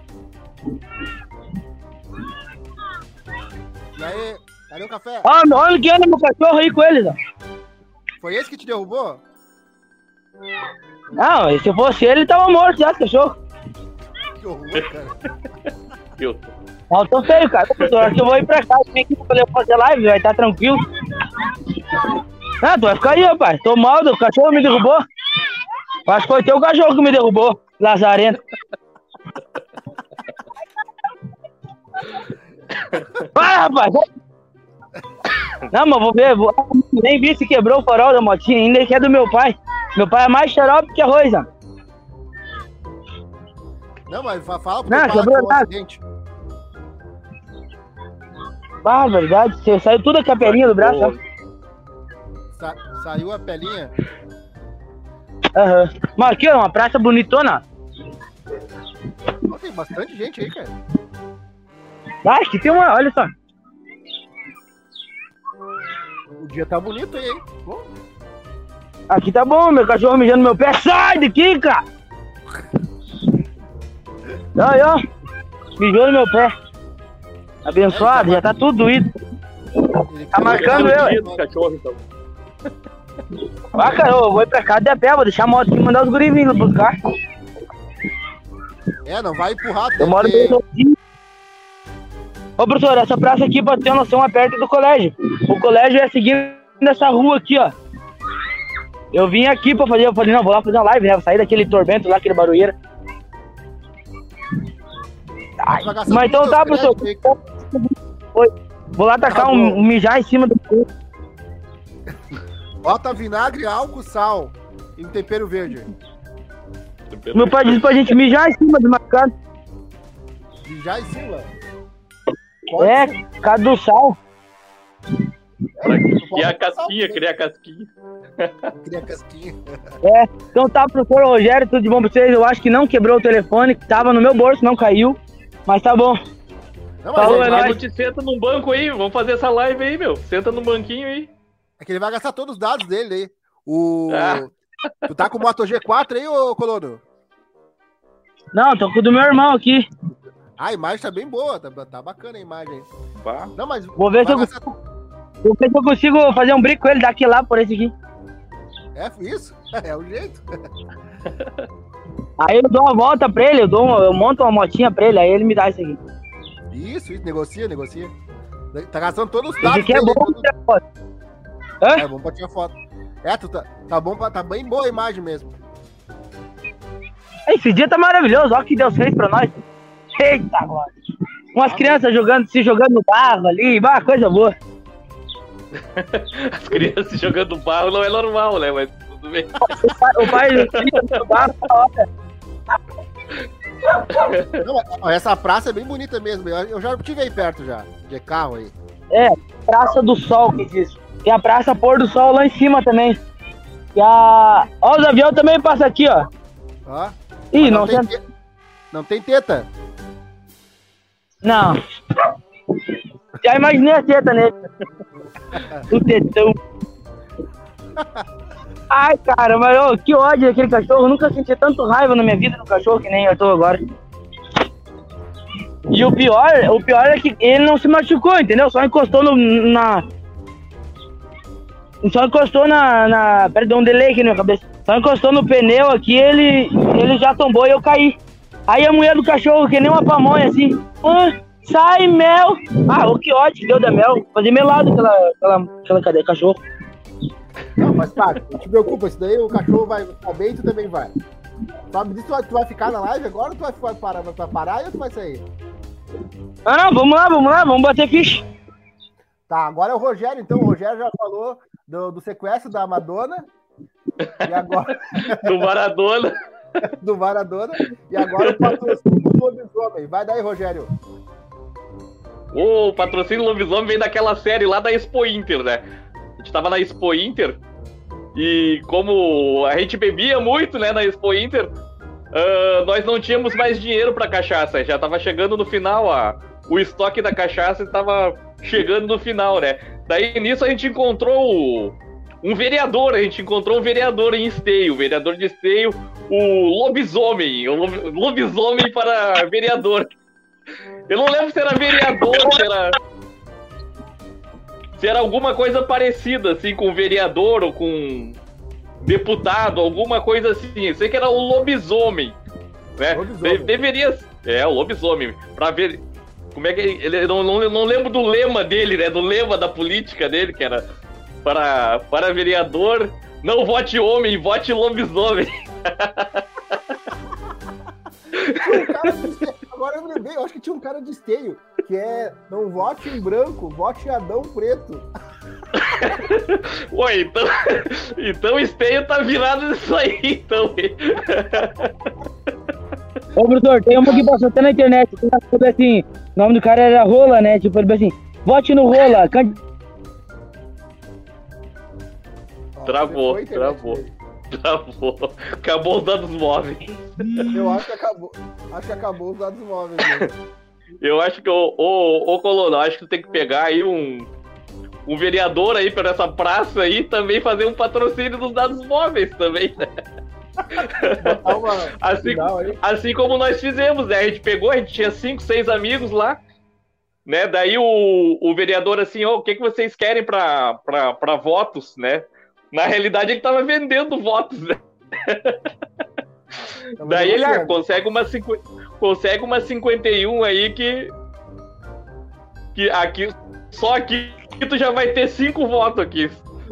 E aí, cadê o café? Ó, olha que anda meu cachorro aí com eles, ó. Foi esse que te derrubou? Não, e se fosse ele, ele tava morto já, esse cachorro. Que horror, cara. Eu- Não, tô feio, cara. Professor, acho que eu vou ir pra casa, vim aqui pra poder fazer live, vai estar tranquilo. Ah, tu vai ficar aí, rapaz. Tô mal, o cachorro me derrubou. Acho que foi teu cachorro que me derrubou, Lazarento. Vai, rapaz. Não, mas vou ver. vou- Nem vi se quebrou o farol da motinha ainda, que é do meu pai. Meu pai é mais xarope que arroz, ó. Não, mas fa- fala pro Não, quebrou que um nada. Ah, verdade. Saiu tudo a capelinha do braço. Sa- saiu a pelinha. Aham. Mas aqui, ó, uma praça bonitona. Ó, tem bastante gente aí, cara. Ah, Acho que tem uma, olha só. O dia tá bonito aí, hein? Bom, Aqui tá bom, meu cachorro mijando no meu pé. Sai daqui, cara! Aí, ó. Mijou no meu pé. Abençoado, já tá tudo doído. ele Tá marcando eu, Dia do cachorro, então. Ah, cara, eu vou ir pra casa de a pé, vou deixar a moto aqui e mandar os guris vindo buscar. É, não vai empurrar. Eu tem moro bem sozinho. Ô, professor, essa praça aqui, pra ter uma noção, é perto do colégio. O colégio é seguindo essa rua aqui, ó. Eu vim aqui pra fazer, eu falei, não, vou lá fazer uma live, né? Vou sair daquele tormento lá, aquele barulheira. Ai, mas então tá, professor. Vou lá tacar Tá um, um mijar em cima do. Bota vinagre, álcool, sal e um tempero verde. Meu pai disse pra gente mijar em cima do. E já em cima. É, por causa do sal. E a casquinha, criar a casquinha. Cria casquinha. É, então tá, professor Rogério, tudo de bom pra vocês? Eu acho que não quebrou o telefone, que tava no meu bolso, não caiu. Mas tá bom. Não, mas Falou, ele é nóis. senta num banco aí, vamos fazer essa live aí, meu. Senta no banquinho aí. É que ele vai gastar todos os dados dele aí. O... Ah. Tu tá com o Moto G4 aí, ô Colono? Não, tô com o do meu irmão aqui. Ah, a imagem tá bem boa, tá, tá bacana a imagem aí. Pá. Não, mas Vou ver se eu, gastar- vou ver se eu consigo fazer um brinco com ele daqui lá por esse aqui. É isso? É o jeito. Aí eu dou uma volta pra ele, eu, dou uma- eu monto uma motinha pra ele, aí ele me dá isso aqui. Isso, isso, negocia, negocia. Tá gastando todos os Esse dados aqui é bom tirar foto. Hã? É bom pra tirar foto. É, tu tá, tá bom, pra, tá bem boa a imagem mesmo. Esse dia tá maravilhoso, olha o que Deus fez pra nós. Eita, agora. Umas crianças jogando, se jogando no barro ali, bah, coisa boa. As crianças jogando barro não é normal, né? Mas tudo bem. O pai, o pai no barro, tá hora. Não, ó, essa praça é bem bonita mesmo. Eu, eu já tive aí perto já, de carro aí. É, Praça do Sol que diz. Tem a Praça Pôr do Sol lá em cima também. E a. Ó, os aviões também passam aqui, ó. Ó. Ih, Mas não, tem, tem. te- não tem teta. Não. Já imaginei a teta nele. O tetão. Ai, cara, mas ô, que ódio daquele cachorro. Eu nunca senti tanto raiva na minha vida do cachorro que nem eu tô agora. E o pior, o pior é que ele não se machucou, entendeu? Só encostou no, na. Só encostou na. na perdão, um delay aqui na minha cabeça. Só encostou no pneu aqui, ele, ele já tombou e eu caí. Aí a mulher do cachorro, que nem uma pamonha assim. Ah, sai, mel! Ah, o que ódio que deu da mel. Fazer melado aquela, aquela, aquela cadê? Cachorro. Não, mas parte. Não te preocupa, isso daí o cachorro vai bem e tu também vai. Tu vai, tu vai ficar na live agora ou tu vai, vai parar, vai parar ou tu vai sair? Ah, não, vamos lá, vamos lá, vamos bater ficha. Tá, agora é o Rogério, então. O Rogério já falou do, do sequestro da Madonna. E agora Do Maradona. do Maradona. E agora o patrocínio do lobisomem. Vai daí, Rogério. O patrocínio lobisomem vem daquela série lá da Expo Inter, né? A gente tava na Expo Inter e como a gente bebia muito, né, na Expo Inter, ah, nós não tínhamos mais dinheiro pra cachaça. Já tava chegando no final, a, o estoque da cachaça estava chegando no final, né? Daí nisso a gente encontrou o- um vereador, a gente encontrou um vereador em Esteio, o vereador de Esteio, o lobisomem, o lob- lobisomem para vereador. Eu não lembro se era vereador, se era. Se era alguma coisa parecida, assim, com vereador ou com deputado, alguma coisa assim. Eu sei que era o lobisomem. Né? Lobisomem. De- deveria. É, o lobisomem. Pra ver. Como é que ele. ele- não, não, não lembro do lema dele, né? Do lema da política dele, que era para, para vereador, não vote homem, vote lobisomem. Um esteio. Agora eu lembrei, eu acho que tinha um cara de esteio, que é não vote em branco, vote em Adão preto. Ué, então. Então o esteio tá virado nisso aí, então. Ô, professor, tem uma que passou até na internet. falou assim, o nome do cara era Rola, né? Tipo, ele assim, vote no Rola. can- Ó, Travou, travou. dele. Travou. Acabou os dados móveis. Eu acho que acabou. Acho que acabou os dados móveis. Né? Eu acho que o, o, o Colono, acho que tem que pegar aí um, um vereador aí para essa praça aí e também fazer um patrocínio dos dados móveis também, né? Botar uma Assim, assim como nós fizemos, né? A gente pegou, a gente tinha cinco, seis amigos lá, né? Daí o, o vereador assim, ó, o que, que vocês querem para votos, né? Na realidade ele tava vendendo votos, né? Tava Daí ele ah, consegue uma, consegue uma 51 aí que. Que aqui. Só aqui tu já vai ter cinco votos aqui.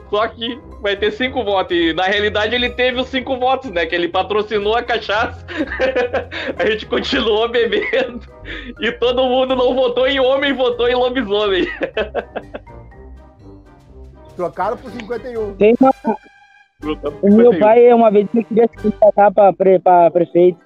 Só aqui vai ter cinco votos. E na realidade ele teve os cinco votos, né? Que ele patrocinou a cachaça. a gente continuou bebendo. E todo mundo não votou em homem, votou em lobisomem. Trocaram por 51. Tem uma, o meu pai, uma vez, ele queria se candidatar pra, pre, pra prefeito.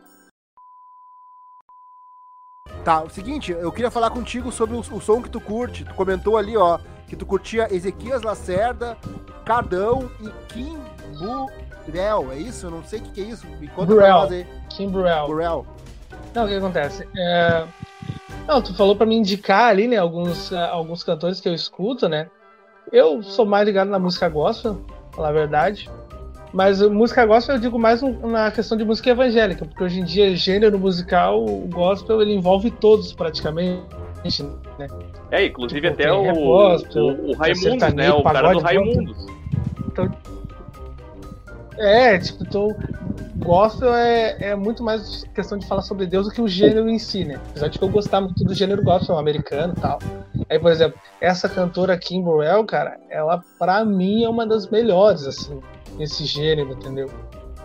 Tá, o seguinte, eu queria falar contigo sobre o, o som que tu curte. Tu comentou ali, ó, que tu curtia Ezequias Lacerda, Cardão e Kim Burrell. É isso? Eu não sei o que, que é isso. Me conta nós aí. Kim Burrell. Não, o que acontece? É... Não, tu falou pra me indicar ali, né, alguns, ah, alguns cantores que eu escuto, né? Eu sou mais ligado na música gospel, pra falar a verdade. Mas música gospel eu digo mais na questão de música evangélica, porque hoje em dia, gênero musical, o gospel, ele envolve todos praticamente, né? É, inclusive até o, gospel, o, o Raimundos, né? sertanejo, O cara do Raimundos. É, tipo, então, gospel é, é muito mais questão de falar sobre Deus do que o gênero em si, né? Apesar de que eu gostar muito do gênero gospel americano e tal. Aí, por exemplo, essa cantora Kim Burrell, cara, ela pra mim é uma das melhores, assim, nesse gênero, entendeu?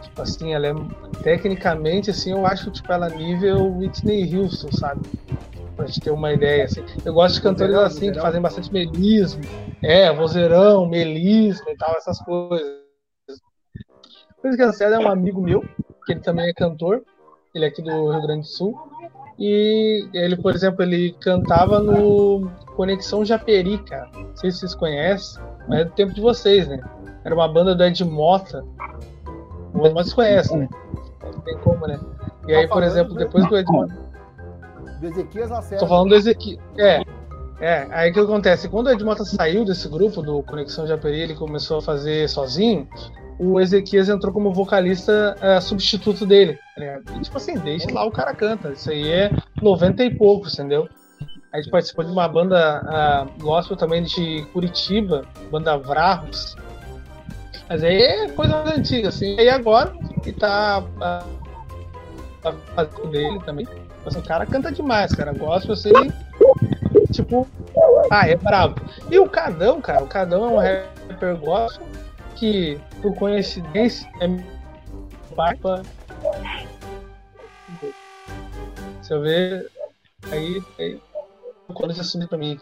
Tipo assim, ela é tecnicamente, assim, eu acho, tipo, ela nível Whitney Houston, sabe? Pra gente ter uma ideia, assim. Eu gosto de cantores Vozeirão, assim, que fazem bastante melismo. É, vozeirão, melismo e tal, essas coisas. Coisa que Lacerda é um amigo meu, que ele também é cantor, ele é aqui do Rio Grande do Sul. E ele, por exemplo, ele cantava no Conexão Japeri, cara. Não sei se vocês conhecem, mas é do tempo de vocês, né? Era uma banda do Ed Mota. Vocês conhecem, né? Não tem como, né? E aí, Tá por falando exemplo, do depois que o Ed Mota. Do Ezequias Lacerda. Tô falando do Ezequiel. É. É, aí o que acontece? Quando o Ed Mota saiu desse grupo do Conexão Japeri, ele começou a fazer sozinho, o Ezequias entrou como vocalista eh, substituto dele. ligado? E, tipo assim, deixa lá o cara canta. Isso aí é 90 e poucos, entendeu? A gente participou de uma banda ah, gospel também de Curitiba, banda Vrarros. Mas aí é coisa antiga, assim. E agora, que tá, tá fazendo dele também. Tipo Assim, o cara canta demais, cara. Gospel assim. Tipo, ah, é brabo. E o Cadão, cara, o Cadão é um rapper gospel que, por coincidência, é barba. Se eu ver. Aí. aí quando você subir pra mim.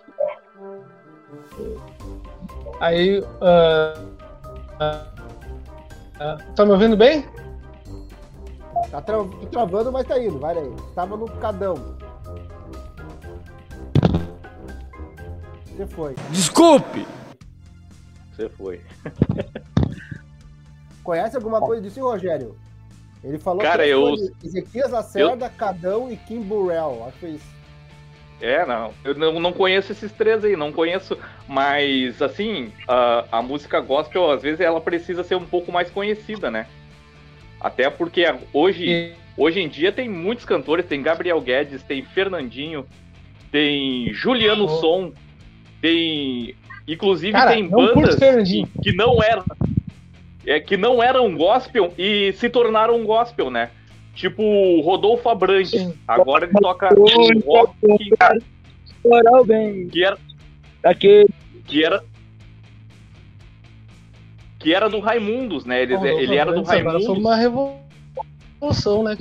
Aí. ah, ah, ah, tá me ouvindo bem? Tá tra- travando, mas tá indo. Vai aí. Tava no Cadão. Você foi. Desculpe! Você foi. Conhece alguma coisa disso, Rogério? Ele falou Cara, que eu- Ezequias Lacerda, Cadão e Kim Burrell. Acho que foi isso. É, não. Eu não, não conheço esses três aí, não conheço. Mas, assim, a, a música gospel, às vezes, ela precisa ser um pouco mais conhecida, né? Até porque hoje, hoje em dia tem muitos cantores, tem Gabriel Guedes, tem Fernandinho, tem Juliano Oh. Som, tem. Inclusive Cara, tem bandas que, que não eram. É, que não eram gospel e se tornaram um gospel, né? Tipo o Rodolfo Abrantes. Sim. Agora ele toca rock que, era que era que era do Raimundos, né? Ele, ele era do Abrantes agora Raimundos. Foi uma revolução, né?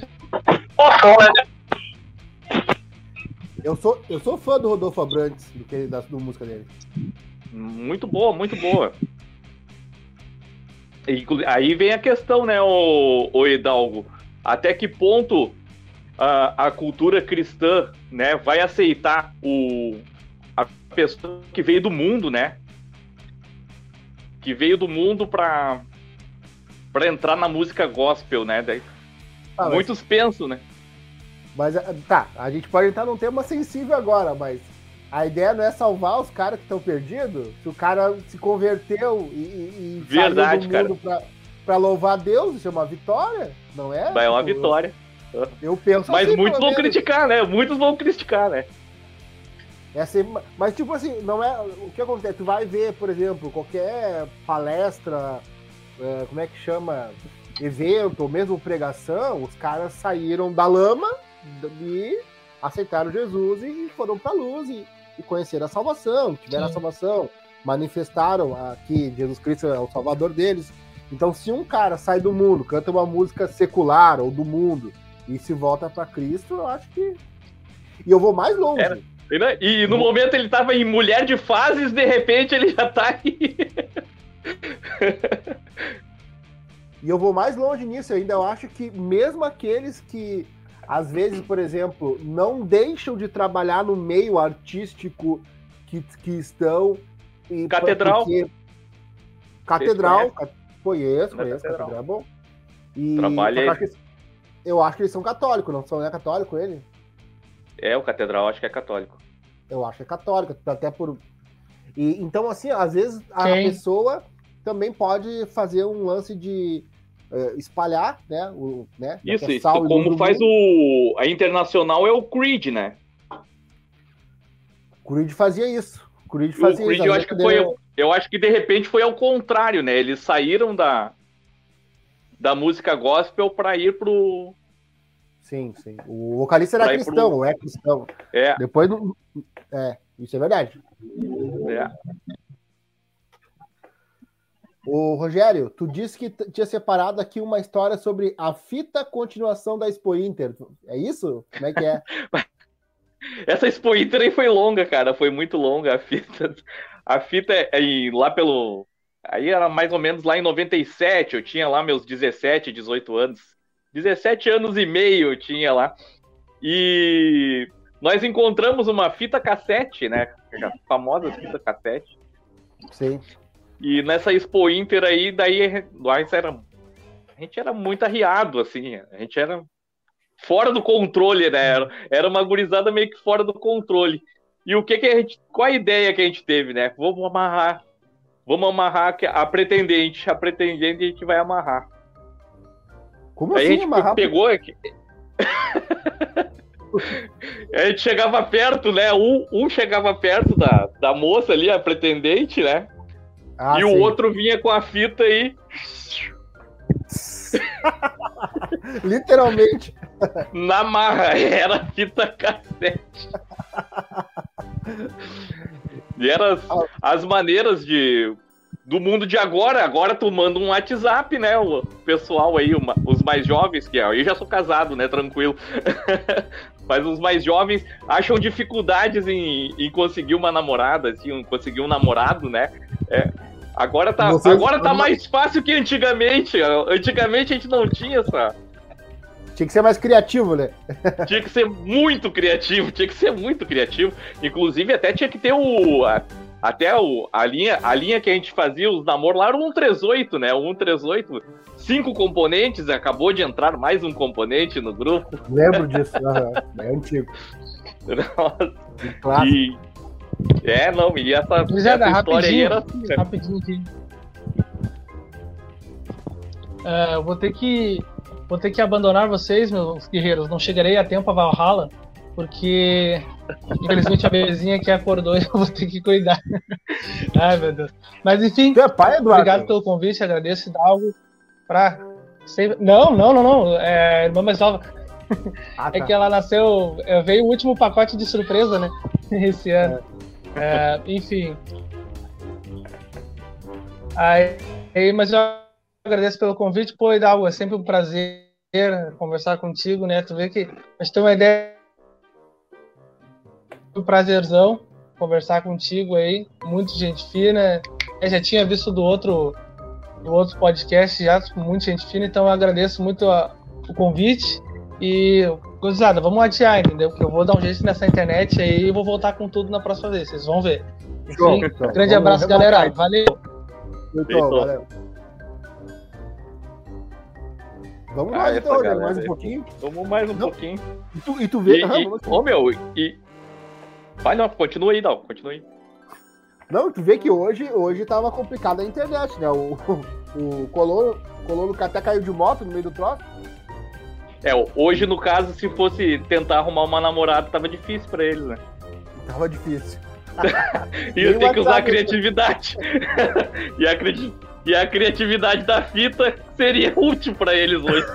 Eu sou, eu sou fã do Rodolfo Abrantes, do que, da, da música dele. Muito boa, muito boa. Inclu- Aí vem a questão, né, o, o Hidalgo? Até que ponto a, a cultura cristã, né, vai aceitar o a pessoa que veio do mundo, né? Que veio do mundo pra para entrar na música gospel, né? Daí, Ah, mas- muitos pensam, né? Mas ah, tá, a gente pode entrar num tema sensível agora, mas a ideia não é salvar os caras que estão perdidos? Se o cara se converteu e, e, Verdade, saiu do mundo pra, pra louvar Deus, isso é uma vitória, não é? Vai uma Tipo, vitória. Eu, eu penso Mas assim, muitos vão criticar, né? Muitos vão criticar, né? É assim, mas tipo assim, não é. O que acontece? Tu vai ver, por exemplo, qualquer palestra, é, como é que chama? Evento, ou mesmo pregação, os caras saíram da lama e aceitaram Jesus e foram pra luz e, e conheceram a salvação, tiveram a Sim. salvação, manifestaram a- que Jesus Cristo é o salvador deles. Então, se um cara sai do mundo, canta uma música secular ou do mundo e se volta pra Cristo, eu acho que. E eu vou mais longe. Era. E, né, E no momento ele tava em mulher de fases, de repente ele já tá aí. E eu vou mais longe nisso, eu ainda eu acho que mesmo aqueles que, às vezes, por exemplo, não deixam de trabalhar no meio artístico que, que estão. e- Catedral. porque- Catedral, conhecem? ca- conheço, conheço, Catedral. Catedral é bom. E, Trabalha eu acho que- eles são católicos, não são, é católico ele? É, o catedral acho que é católico. Eu acho que é católico, até por. E, então, assim, às vezes a Quem? pessoa também pode fazer um lance de eh, espalhar, né? O, né Isso, é isso. Como faz o. A internacional é o Creed, né? O Creed fazia isso. O Creed O fazia Creed isso. eu acho que foi. Eu acho que de repente foi ao contrário, né? Eles saíram da. Da música gospel pra ir pro. Sim, sim. O vocalista era cristão, pro- é cristão. É, Depois não. É, isso é verdade. é. Ô, Rogério, tu disse que tinha separado aqui uma história sobre a fita continuação da Expo Inter. É isso? Como é que é? Essa Expo Inter aí foi longa, cara. Foi muito longa a fita. A fita é aí, lá pelo. Aí era mais ou menos lá em 97. Eu tinha lá meus 17, 18 anos. 17 anos e meio tinha lá. E nós encontramos uma fita cassete, né? A famosa fita cassete. Sim. E nessa Expo Inter aí, daí nós era. A gente era muito arriado, assim. A gente era fora do controle, né? Era, uma gurizada meio que fora do controle. E o que que a gente. Qual a ideia que a gente teve, né? Vamos amarrar. Vamos amarrar a pretendente. A pretendente a gente vai amarrar. Como Aí a assim, gente amarrar? pegou. aqui- a gente chegava perto, né? Um, um chegava perto da, da moça ali, a pretendente, né? Ah, e sim. o outro vinha com a fita aí. Literalmente. Na marra, era fita cassete. E eram as, as maneiras de do mundo de agora. Agora tu manda um WhatsApp, né? O pessoal aí, uma- os mais jovens, que eu já sou casado, né? Tranquilo. Mas os mais jovens acham dificuldades em, em conseguir uma namorada, assim, em conseguir um namorado, né? É, agora tá, Vocês- agora tá mais fácil que antigamente. Antigamente a gente não tinha essa, Tinha que ser mais criativo, né? tinha que ser muito criativo, tinha que ser muito criativo. Inclusive, até tinha que ter o. a- até o, a, linha, a linha que a gente fazia, os namoros lá era o 138, né? O 138, cinco componentes, acabou de entrar mais um componente no grupo. Lembro disso. É antigo. Nossa, Claro. e... É, não, e essa, Gurizada, essa história aí rapidinho, era assim, né? rapidinho aqui. É, eu vou ter que vou ter que abandonar vocês, meus guerreiros. Não chegarei a tempo a Valhalla, porque infelizmente a bebezinha aqui acordou eu vou ter que cuidar. Ai, meu Deus. Mas enfim, Tu é pai, Eduardo? obrigado pelo convite, agradeço e dá algo pra. Não, não, não, não. É irmã mais nova. Ah, É tá. que ela nasceu. é, Veio o último pacote de surpresa, né? Esse ano. É, enfim. Aí, aí, mas eu agradeço pelo convite, pô, Hidalgo, é sempre um prazer conversar contigo, né? Tu vê que a gente tem uma ideia. Um prazerzão conversar contigo aí, muito gente fina. Eu já tinha visto do outro, do outro podcast, já muito gente fina, então eu agradeço muito a- o convite. E, gurizada, vamos adiar, entendeu? Porque eu vou dar um jeito nessa internet aí e vou voltar com tudo na próxima vez, vocês vão ver. Show. Então, grande vamos abraço, galera. Valeu. Então, valeu. Vamos Ah, lá, então, galera mais um pouquinho. Vamos mais um Não. pouquinho. E tu, e tu vê. E, Aham, e, ô meu, e. Vai não, continua aí, Dal, continua aí. Não, tu vê que hoje, hoje tava complicado a internet, né? O, o Colono, Colono até caiu de moto no meio do troço. É, hoje no caso, se fosse tentar arrumar uma namorada, tava difícil pra eles, né? Tava difícil. Ia Nem ter que usar a criatividade. e, a, cri- e a criatividade da fita seria útil pra eles hoje.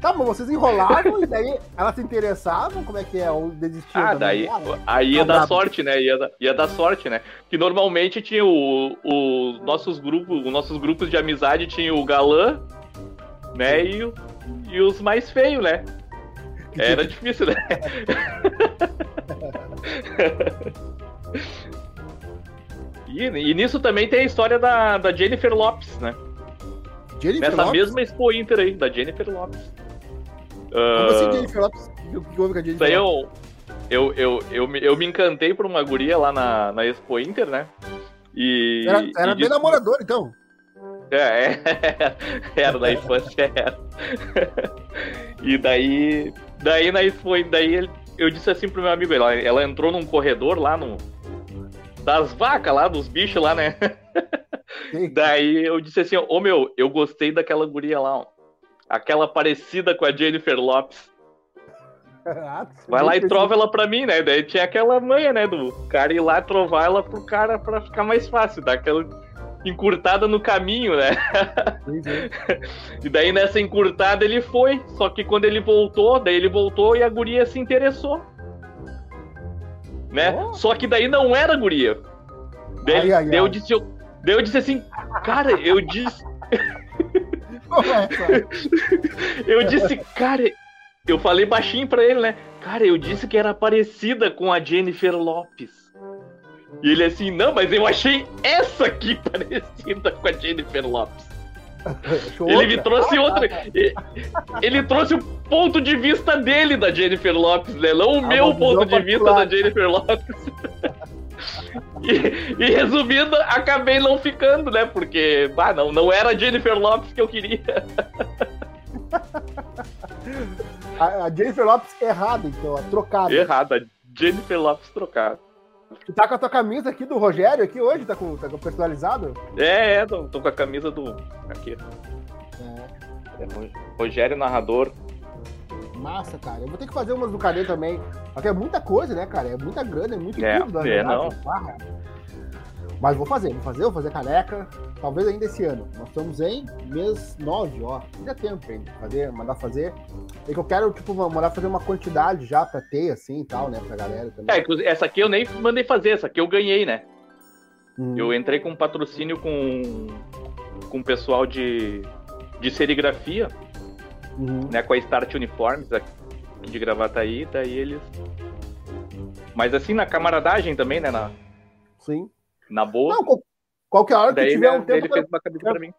Tá, mas vocês enrolavam e daí elas se interessavam? Como é que é? Ou desistiam? Ah, daí Ah, aí ia Tá dar sorte, né? Ia dar, ia dar sorte, né? Que normalmente tinha o, o nossos grupos, os nossos grupos de amizade tinha o galã, né? E, o- e os mais feios, né? Era difícil, né? e, e nisso também tem a história da, da Jennifer Lopes, né? Jennifer Nessa Lopes? mesma Expo Inter aí, da Jennifer Lopes. Como Ah, assim, Jennifer Lopes? O que houve com a Jennifer Lopes? eu, eu, eu, eu, me, eu me encantei por uma guria lá na, na Expo Inter, né? E. Era, e era bem disse- namorador, então. É, é, era da infância, era. e daí. Daí na Expo daí ele- eu disse assim pro meu amigo, ela, ela entrou num corredor lá no. Das vacas lá, dos bichos lá, né? Daí eu disse assim, ô meu, eu gostei daquela guria lá, ó. Aquela parecida com a Jennifer Lopes. Ah, Vai lá e trova ela pra mim, né? Daí tinha aquela manha, né? Do cara ir lá e trovar ela pro cara pra ficar mais fácil, dar aquela encurtada no caminho, né? E daí nessa encurtada ele foi, só que quando ele voltou, daí ele voltou e a guria se interessou. Né? Oh. Só que daí não era guria. Daí, Ai, ai, daí eu ai. disse, eu, daí eu disse assim, cara, eu disse, é eu disse, cara, eu falei baixinho pra ele, né? Cara, eu disse que era parecida com a Jennifer Lopes. E ele assim, não, mas eu achei essa aqui parecida com a Jennifer Lopes. Ele me trouxe outra. Ele trouxe o ponto de vista dele da Jennifer Lopes, né? Não o meu ponto de vista da Jennifer Lopes. e, e resumindo, acabei não ficando, né? Porque, bah, não, não era a Jennifer Lopes que eu queria. A, a Jennifer Lopes errada, então, a trocada. Errada, Jennifer Lopes trocada. Tu tá com a tua camisa aqui do Rogério aqui hoje? Tá com, tá com personalizado? É, é, tô, tô com a camisa do. Aqui. É, Ro- Rogério Narrador. Massa, cara. Eu vou ter que fazer umas do Cadê também. Porque é muita coisa, né, cara? É muita grana, é muito É, tudo, é, verdade. Barra. Mas vou fazer, vou fazer, vou fazer caneca. Talvez ainda esse ano. Nós estamos em mês 9, ó. Ainda tempo ainda. Fazer, mandar fazer. É que eu quero, tipo, mandar fazer uma quantidade já pra ter, assim e tal, né? Pra galera também. É, essa aqui eu nem mandei fazer, essa aqui eu ganhei, né? Hum. Eu entrei com um patrocínio com, com o pessoal de, de serigrafia, Uhum. né? Com a Start Uniformes aqui de Gravataí, daí eles. Mas assim, na camaradagem também, né? Na, Sim. na boa. Não, qualquer hora que tu daí tiver né, um tempo. ele fez uma camisa pra mim.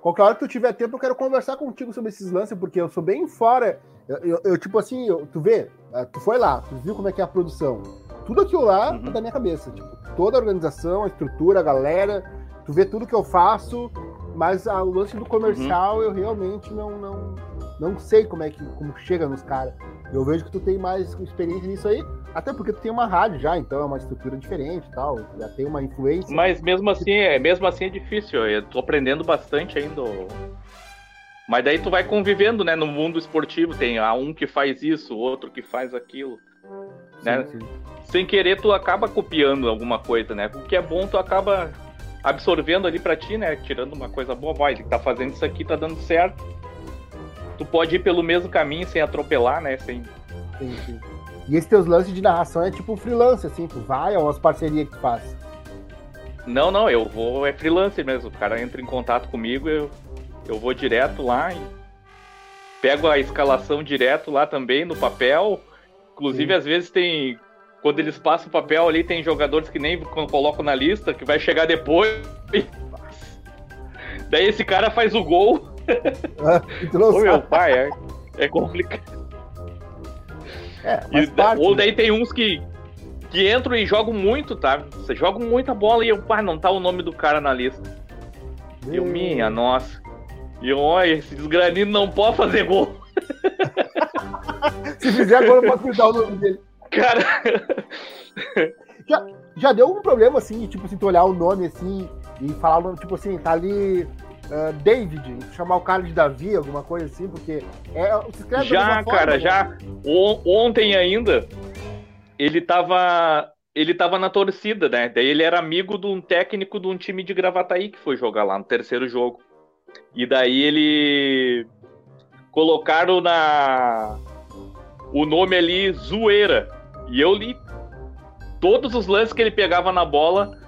Qualquer hora que tu tiver tempo, eu quero conversar contigo sobre esses lances, porque eu sou bem fora. Eu, eu- eu, tipo assim, eu- tu vê, eh, tu foi lá, tu viu como é que é a produção. Tudo aquilo lá Uhum. é da minha cabeça. Tipo, toda a organização, a estrutura, a galera, tu vê tudo que eu faço, mas a- o lance do comercial Uhum. eu realmente não, não, não sei como é que como chega nos caras. Eu vejo que tu tem mais experiência nisso aí, até porque tu tem uma rádio já, então é uma estrutura diferente e tal, já tem uma influência. Mas mesmo assim, é, mesmo assim é difícil. Eu tô aprendendo bastante ainda. Mas daí tu vai convivendo, né? No mundo esportivo tem um que faz isso, outro que faz aquilo. né? Sim, sim. Sem querer, tu acaba copiando alguma coisa, né? O que é bom, tu acaba absorvendo ali pra ti, né? Tirando uma coisa boa, vai, ele tá fazendo isso aqui, tá dando certo. Tu pode ir pelo mesmo caminho sem atropelar, né? Sem... Sim, sim. E esses teus lances de narração é tipo freelance, assim, tu vai, é umas parcerias que tu faz. Não, não, eu vou, é freelancer mesmo. O cara entra em contato comigo, eu, eu vou direto lá e pego a escalação direto lá também no papel. Inclusive, Sim. às vezes tem. Quando eles passam o papel ali, tem jogadores que nem colocam na lista, que vai chegar depois. Daí esse cara faz o gol. Ah, e meu pai, é, é complicado. É, E parte, ou né? daí tem uns que, que entram e jogam muito, tá? Você joga muita bola e eu, pá, não tá o nome do cara na lista. Eu, Hum. minha, nossa. E eu, olha, esse desgranino não pode fazer gol. Se fizer agora, eu posso cuidar o nome dele. Cara, Já deu algum problema, assim, de, tipo assim, tu olhar o nome, assim, e falar o nome, tipo assim, tá ali ah, David, chamar o cara de Davi, alguma coisa assim, porque é, se escreve já, forma, cara, né? já. On- ontem ainda, ele tava. Ele tava na torcida, né? Daí ele era amigo de um técnico de um time de Gravataí que foi jogar lá no terceiro jogo. E daí ele. Colocaram na. O nome ali, Zoeira. E eu li todos os lances que ele pegava na bola.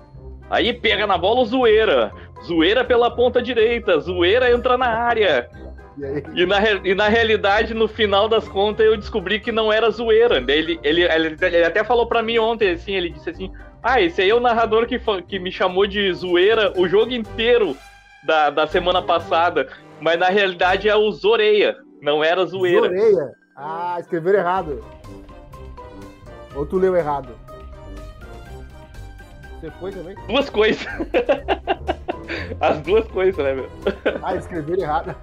Aí pega na bola o Zoeira. Zoeira pela ponta direita. Zoeira entra na área. E E na, e na realidade, no final das contas, eu descobri que não era zoeira. Ele, ele, ele, ele até falou pra mim ontem, assim, ele disse assim, ah, esse aí é o narrador que, que me chamou de zoeira o jogo inteiro da, da semana passada. Mas na realidade é o Zoreia, não era zoeira. Zoreia. Ah, escreveram errado. Ou tu leu errado. Você foi também? Duas coisas. As duas coisas, né, meu? Ah, escreveram errado.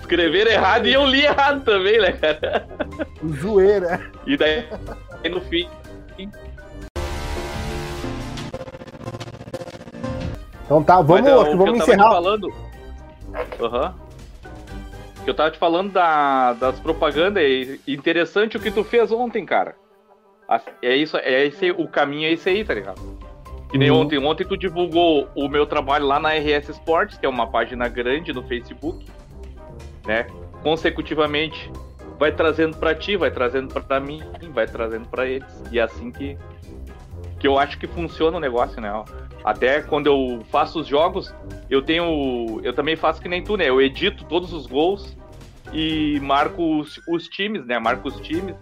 Escreveram errado e eu li errado também, né, cara? O zoeira. E daí, no fim, Então tá, vamos, Mas, é, acho que o vamos encerrar. falando. Aham. Que eu tava te falando da, das propagandas. É interessante o que tu fez ontem, cara. É isso, é esse, o caminho é esse aí, tá ligado? Que nem Uhum. ontem. Ontem tu divulgou o meu trabalho lá na RS Sports, que é uma página grande no Facebook, né? Consecutivamente vai trazendo pra ti, vai trazendo pra mim, vai trazendo pra eles. E é assim que que eu acho que funciona o negócio, né? Até quando eu faço os jogos, eu tenho. Eu também faço que nem tu, né? Eu edito todos os gols e marco os, os times, né? Marco os times.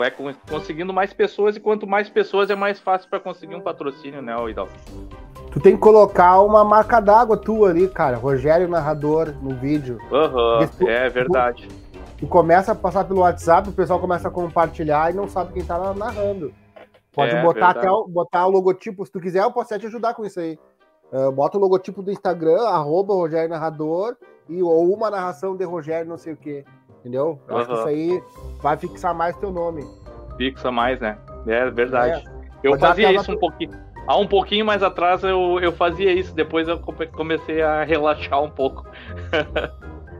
Vai con- conseguindo mais pessoas e quanto mais pessoas é mais fácil pra conseguir um patrocínio, né, Idal? Tu tem que colocar uma marca d'água tua ali, cara. Rogério narrador no vídeo. Aham, Isso- é verdade. Tu começa a passar pelo WhatsApp, o pessoal começa a compartilhar e não sabe quem tá narrando. Pode É, botar verdade. até o, botar o logotipo, se tu quiser, eu posso até te ajudar com isso aí. Ah, bota o logotipo do Instagram, arroba Rogério Narrador, e, ou uma narração de Rogério não sei o quê. Entendeu? Eu acho que isso aí vai fixar mais teu nome. Fixa mais, né? É verdade. Eu Mas fazia isso um pouquinho. Há um pouquinho mais atrás eu, eu fazia isso, depois eu come- comecei a relaxar um pouco.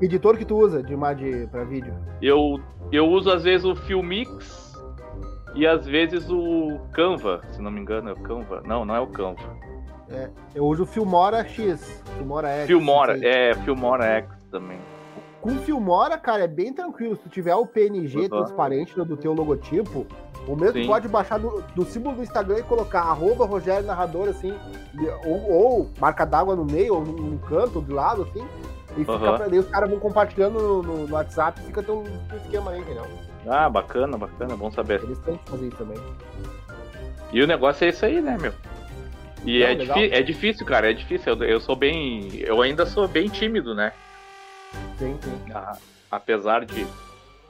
Editor que tu usa de, de, pra vídeo. Eu, eu uso às vezes o Filmix e às vezes o Canva, se não me engano é o Canva. Não, não é o Canva. Eu uso o Filmora X. Filmora X. Filmora, é, Filmora X também. Com Filmora, cara, é bem tranquilo. Se tu tiver o PNG Uhum. transparente do teu logotipo, o mesmo Sim. pode baixar do, do símbolo do Instagram e colocar arroba Rogério Narrador, assim, ou, ou marca d'água no meio, ou num, num canto, do lado, assim. E fica Uhum. pra, daí os caras vão compartilhando no, no- no WhatsApp e fica teu, teu esquema aí, entendeu? Ah, bacana, bacana, bom saber. Eles têm que fazer isso também. E o negócio é isso aí, né, meu? E Não, é, é difícil, cara, é difícil. Eu, eu sou bem. Eu ainda sou bem tímido, né? Sim, sim. A- apesar de,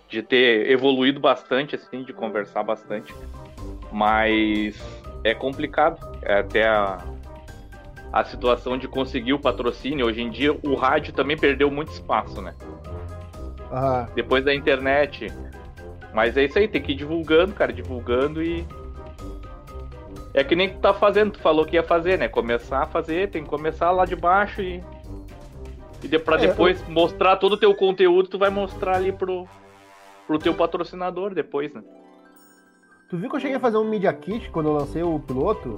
de ter evoluído bastante, assim, de conversar bastante. Mas é complicado. É até a, a situação de conseguir o patrocínio. Hoje em dia, o rádio também perdeu muito espaço, né? Depois da internet, Mas é isso aí, tem que ir divulgando, cara, divulgando e. É que nem tu tá fazendo, tu falou que ia fazer, né? Começar a fazer, tem que começar lá de baixo e. E de, pra É, depois mostrar todo o teu conteúdo, tu vai mostrar ali pro, pro teu patrocinador depois, né? Tu viu que eu cheguei a fazer um Media Kit quando eu lancei o piloto?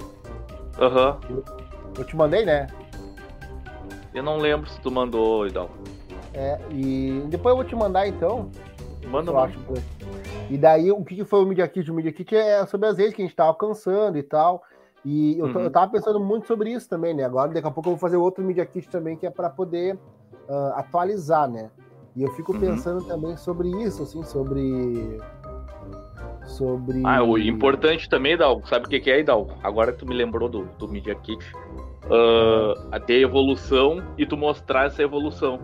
Aham. Eu te mandei, né? Eu não lembro se tu mandou, Hidalgo. É, e depois eu vou te mandar então. Manda, eu mano. acho. E daí, o que que foi o Media Kit? O Media Kit é sobre as redes que a gente tá alcançando e tal. E eu, Uhum. eu tava pensando muito sobre isso também, né? Agora, daqui a pouco eu vou fazer outro Media Kit também, que é para poder ah, atualizar, né? E eu fico Uhum. pensando também sobre isso, assim, sobre. Sobre. Ah, o importante também, Hidalgo, sabe o que que é, Hidalgo? Agora que tu me lembrou do, do Media Kit. Ah, ter evolução e tu mostrar essa evolução,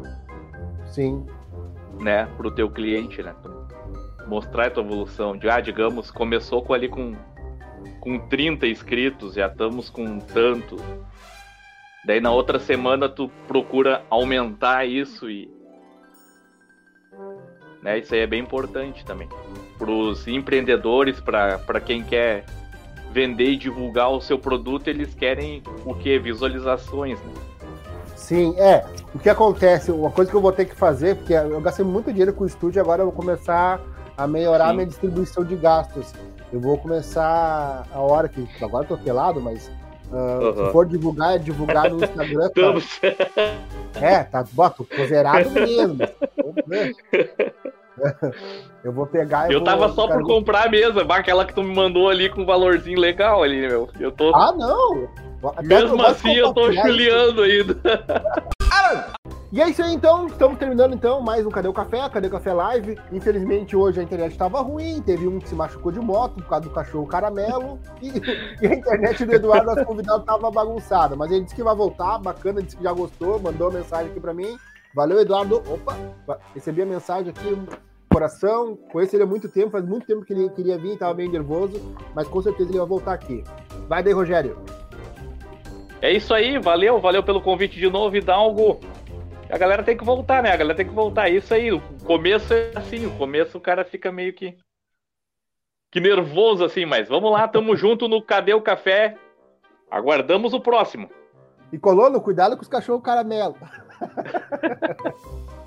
Sim. né, pro teu cliente, né? Mostrar a tua evolução. De, ah, digamos, começou com ali com, com 30 inscritos, já estamos com tanto. Daí na outra semana tu procura aumentar isso e. Né, isso aí é bem importante também. Para os empreendedores, para quem quer vender e divulgar o seu produto, eles querem o que? Visualizações. Né? Sim, é. O que acontece, uma coisa que eu vou ter que fazer, porque eu gastei muito dinheiro com o estúdio, agora eu vou começar a melhorar a Sim. minha distribuição de gastos. Eu vou começar a hora que. Agora eu tô pelado, mas. ah, Aham. Se for divulgar, é divulgar no Instagram. tá? Estamos. É, tá. Bota, tô zerado mesmo. Eu vou pegar e Eu vou- tava só por comprar a mesa, aquela que tu me mandou ali com um valorzinho legal ali, meu. Eu tô. Ah, não! Até mesmo assim, eu tô chuleando ainda. E é isso aí então, estamos terminando então mais um Cadê o Café, Cadê o Café Live. Infelizmente hoje a internet estava ruim, teve um que se machucou de moto por causa do cachorro caramelo e, e a internet do Eduardo, nosso convidado, estava bagunçada. Mas ele disse que vai voltar, bacana, disse que já gostou, mandou uma mensagem aqui para mim. Valeu, Eduardo. Opa, recebi a mensagem aqui, coração, conheço ele há muito tempo, faz muito tempo que ele queria vir, estava meio nervoso, mas com certeza ele vai voltar aqui. Vai daí, Rogério. É isso aí, valeu, valeu pelo convite de novo, Hidalgo. A galera tem que voltar, né? A galera tem que voltar. É isso aí. O começo é assim, o começo o cara fica meio que. Que nervoso assim, mas vamos lá, tamo junto no Cadê o Café? Aguardamos o próximo. E Colono, cuidado com os cachorros caramelo.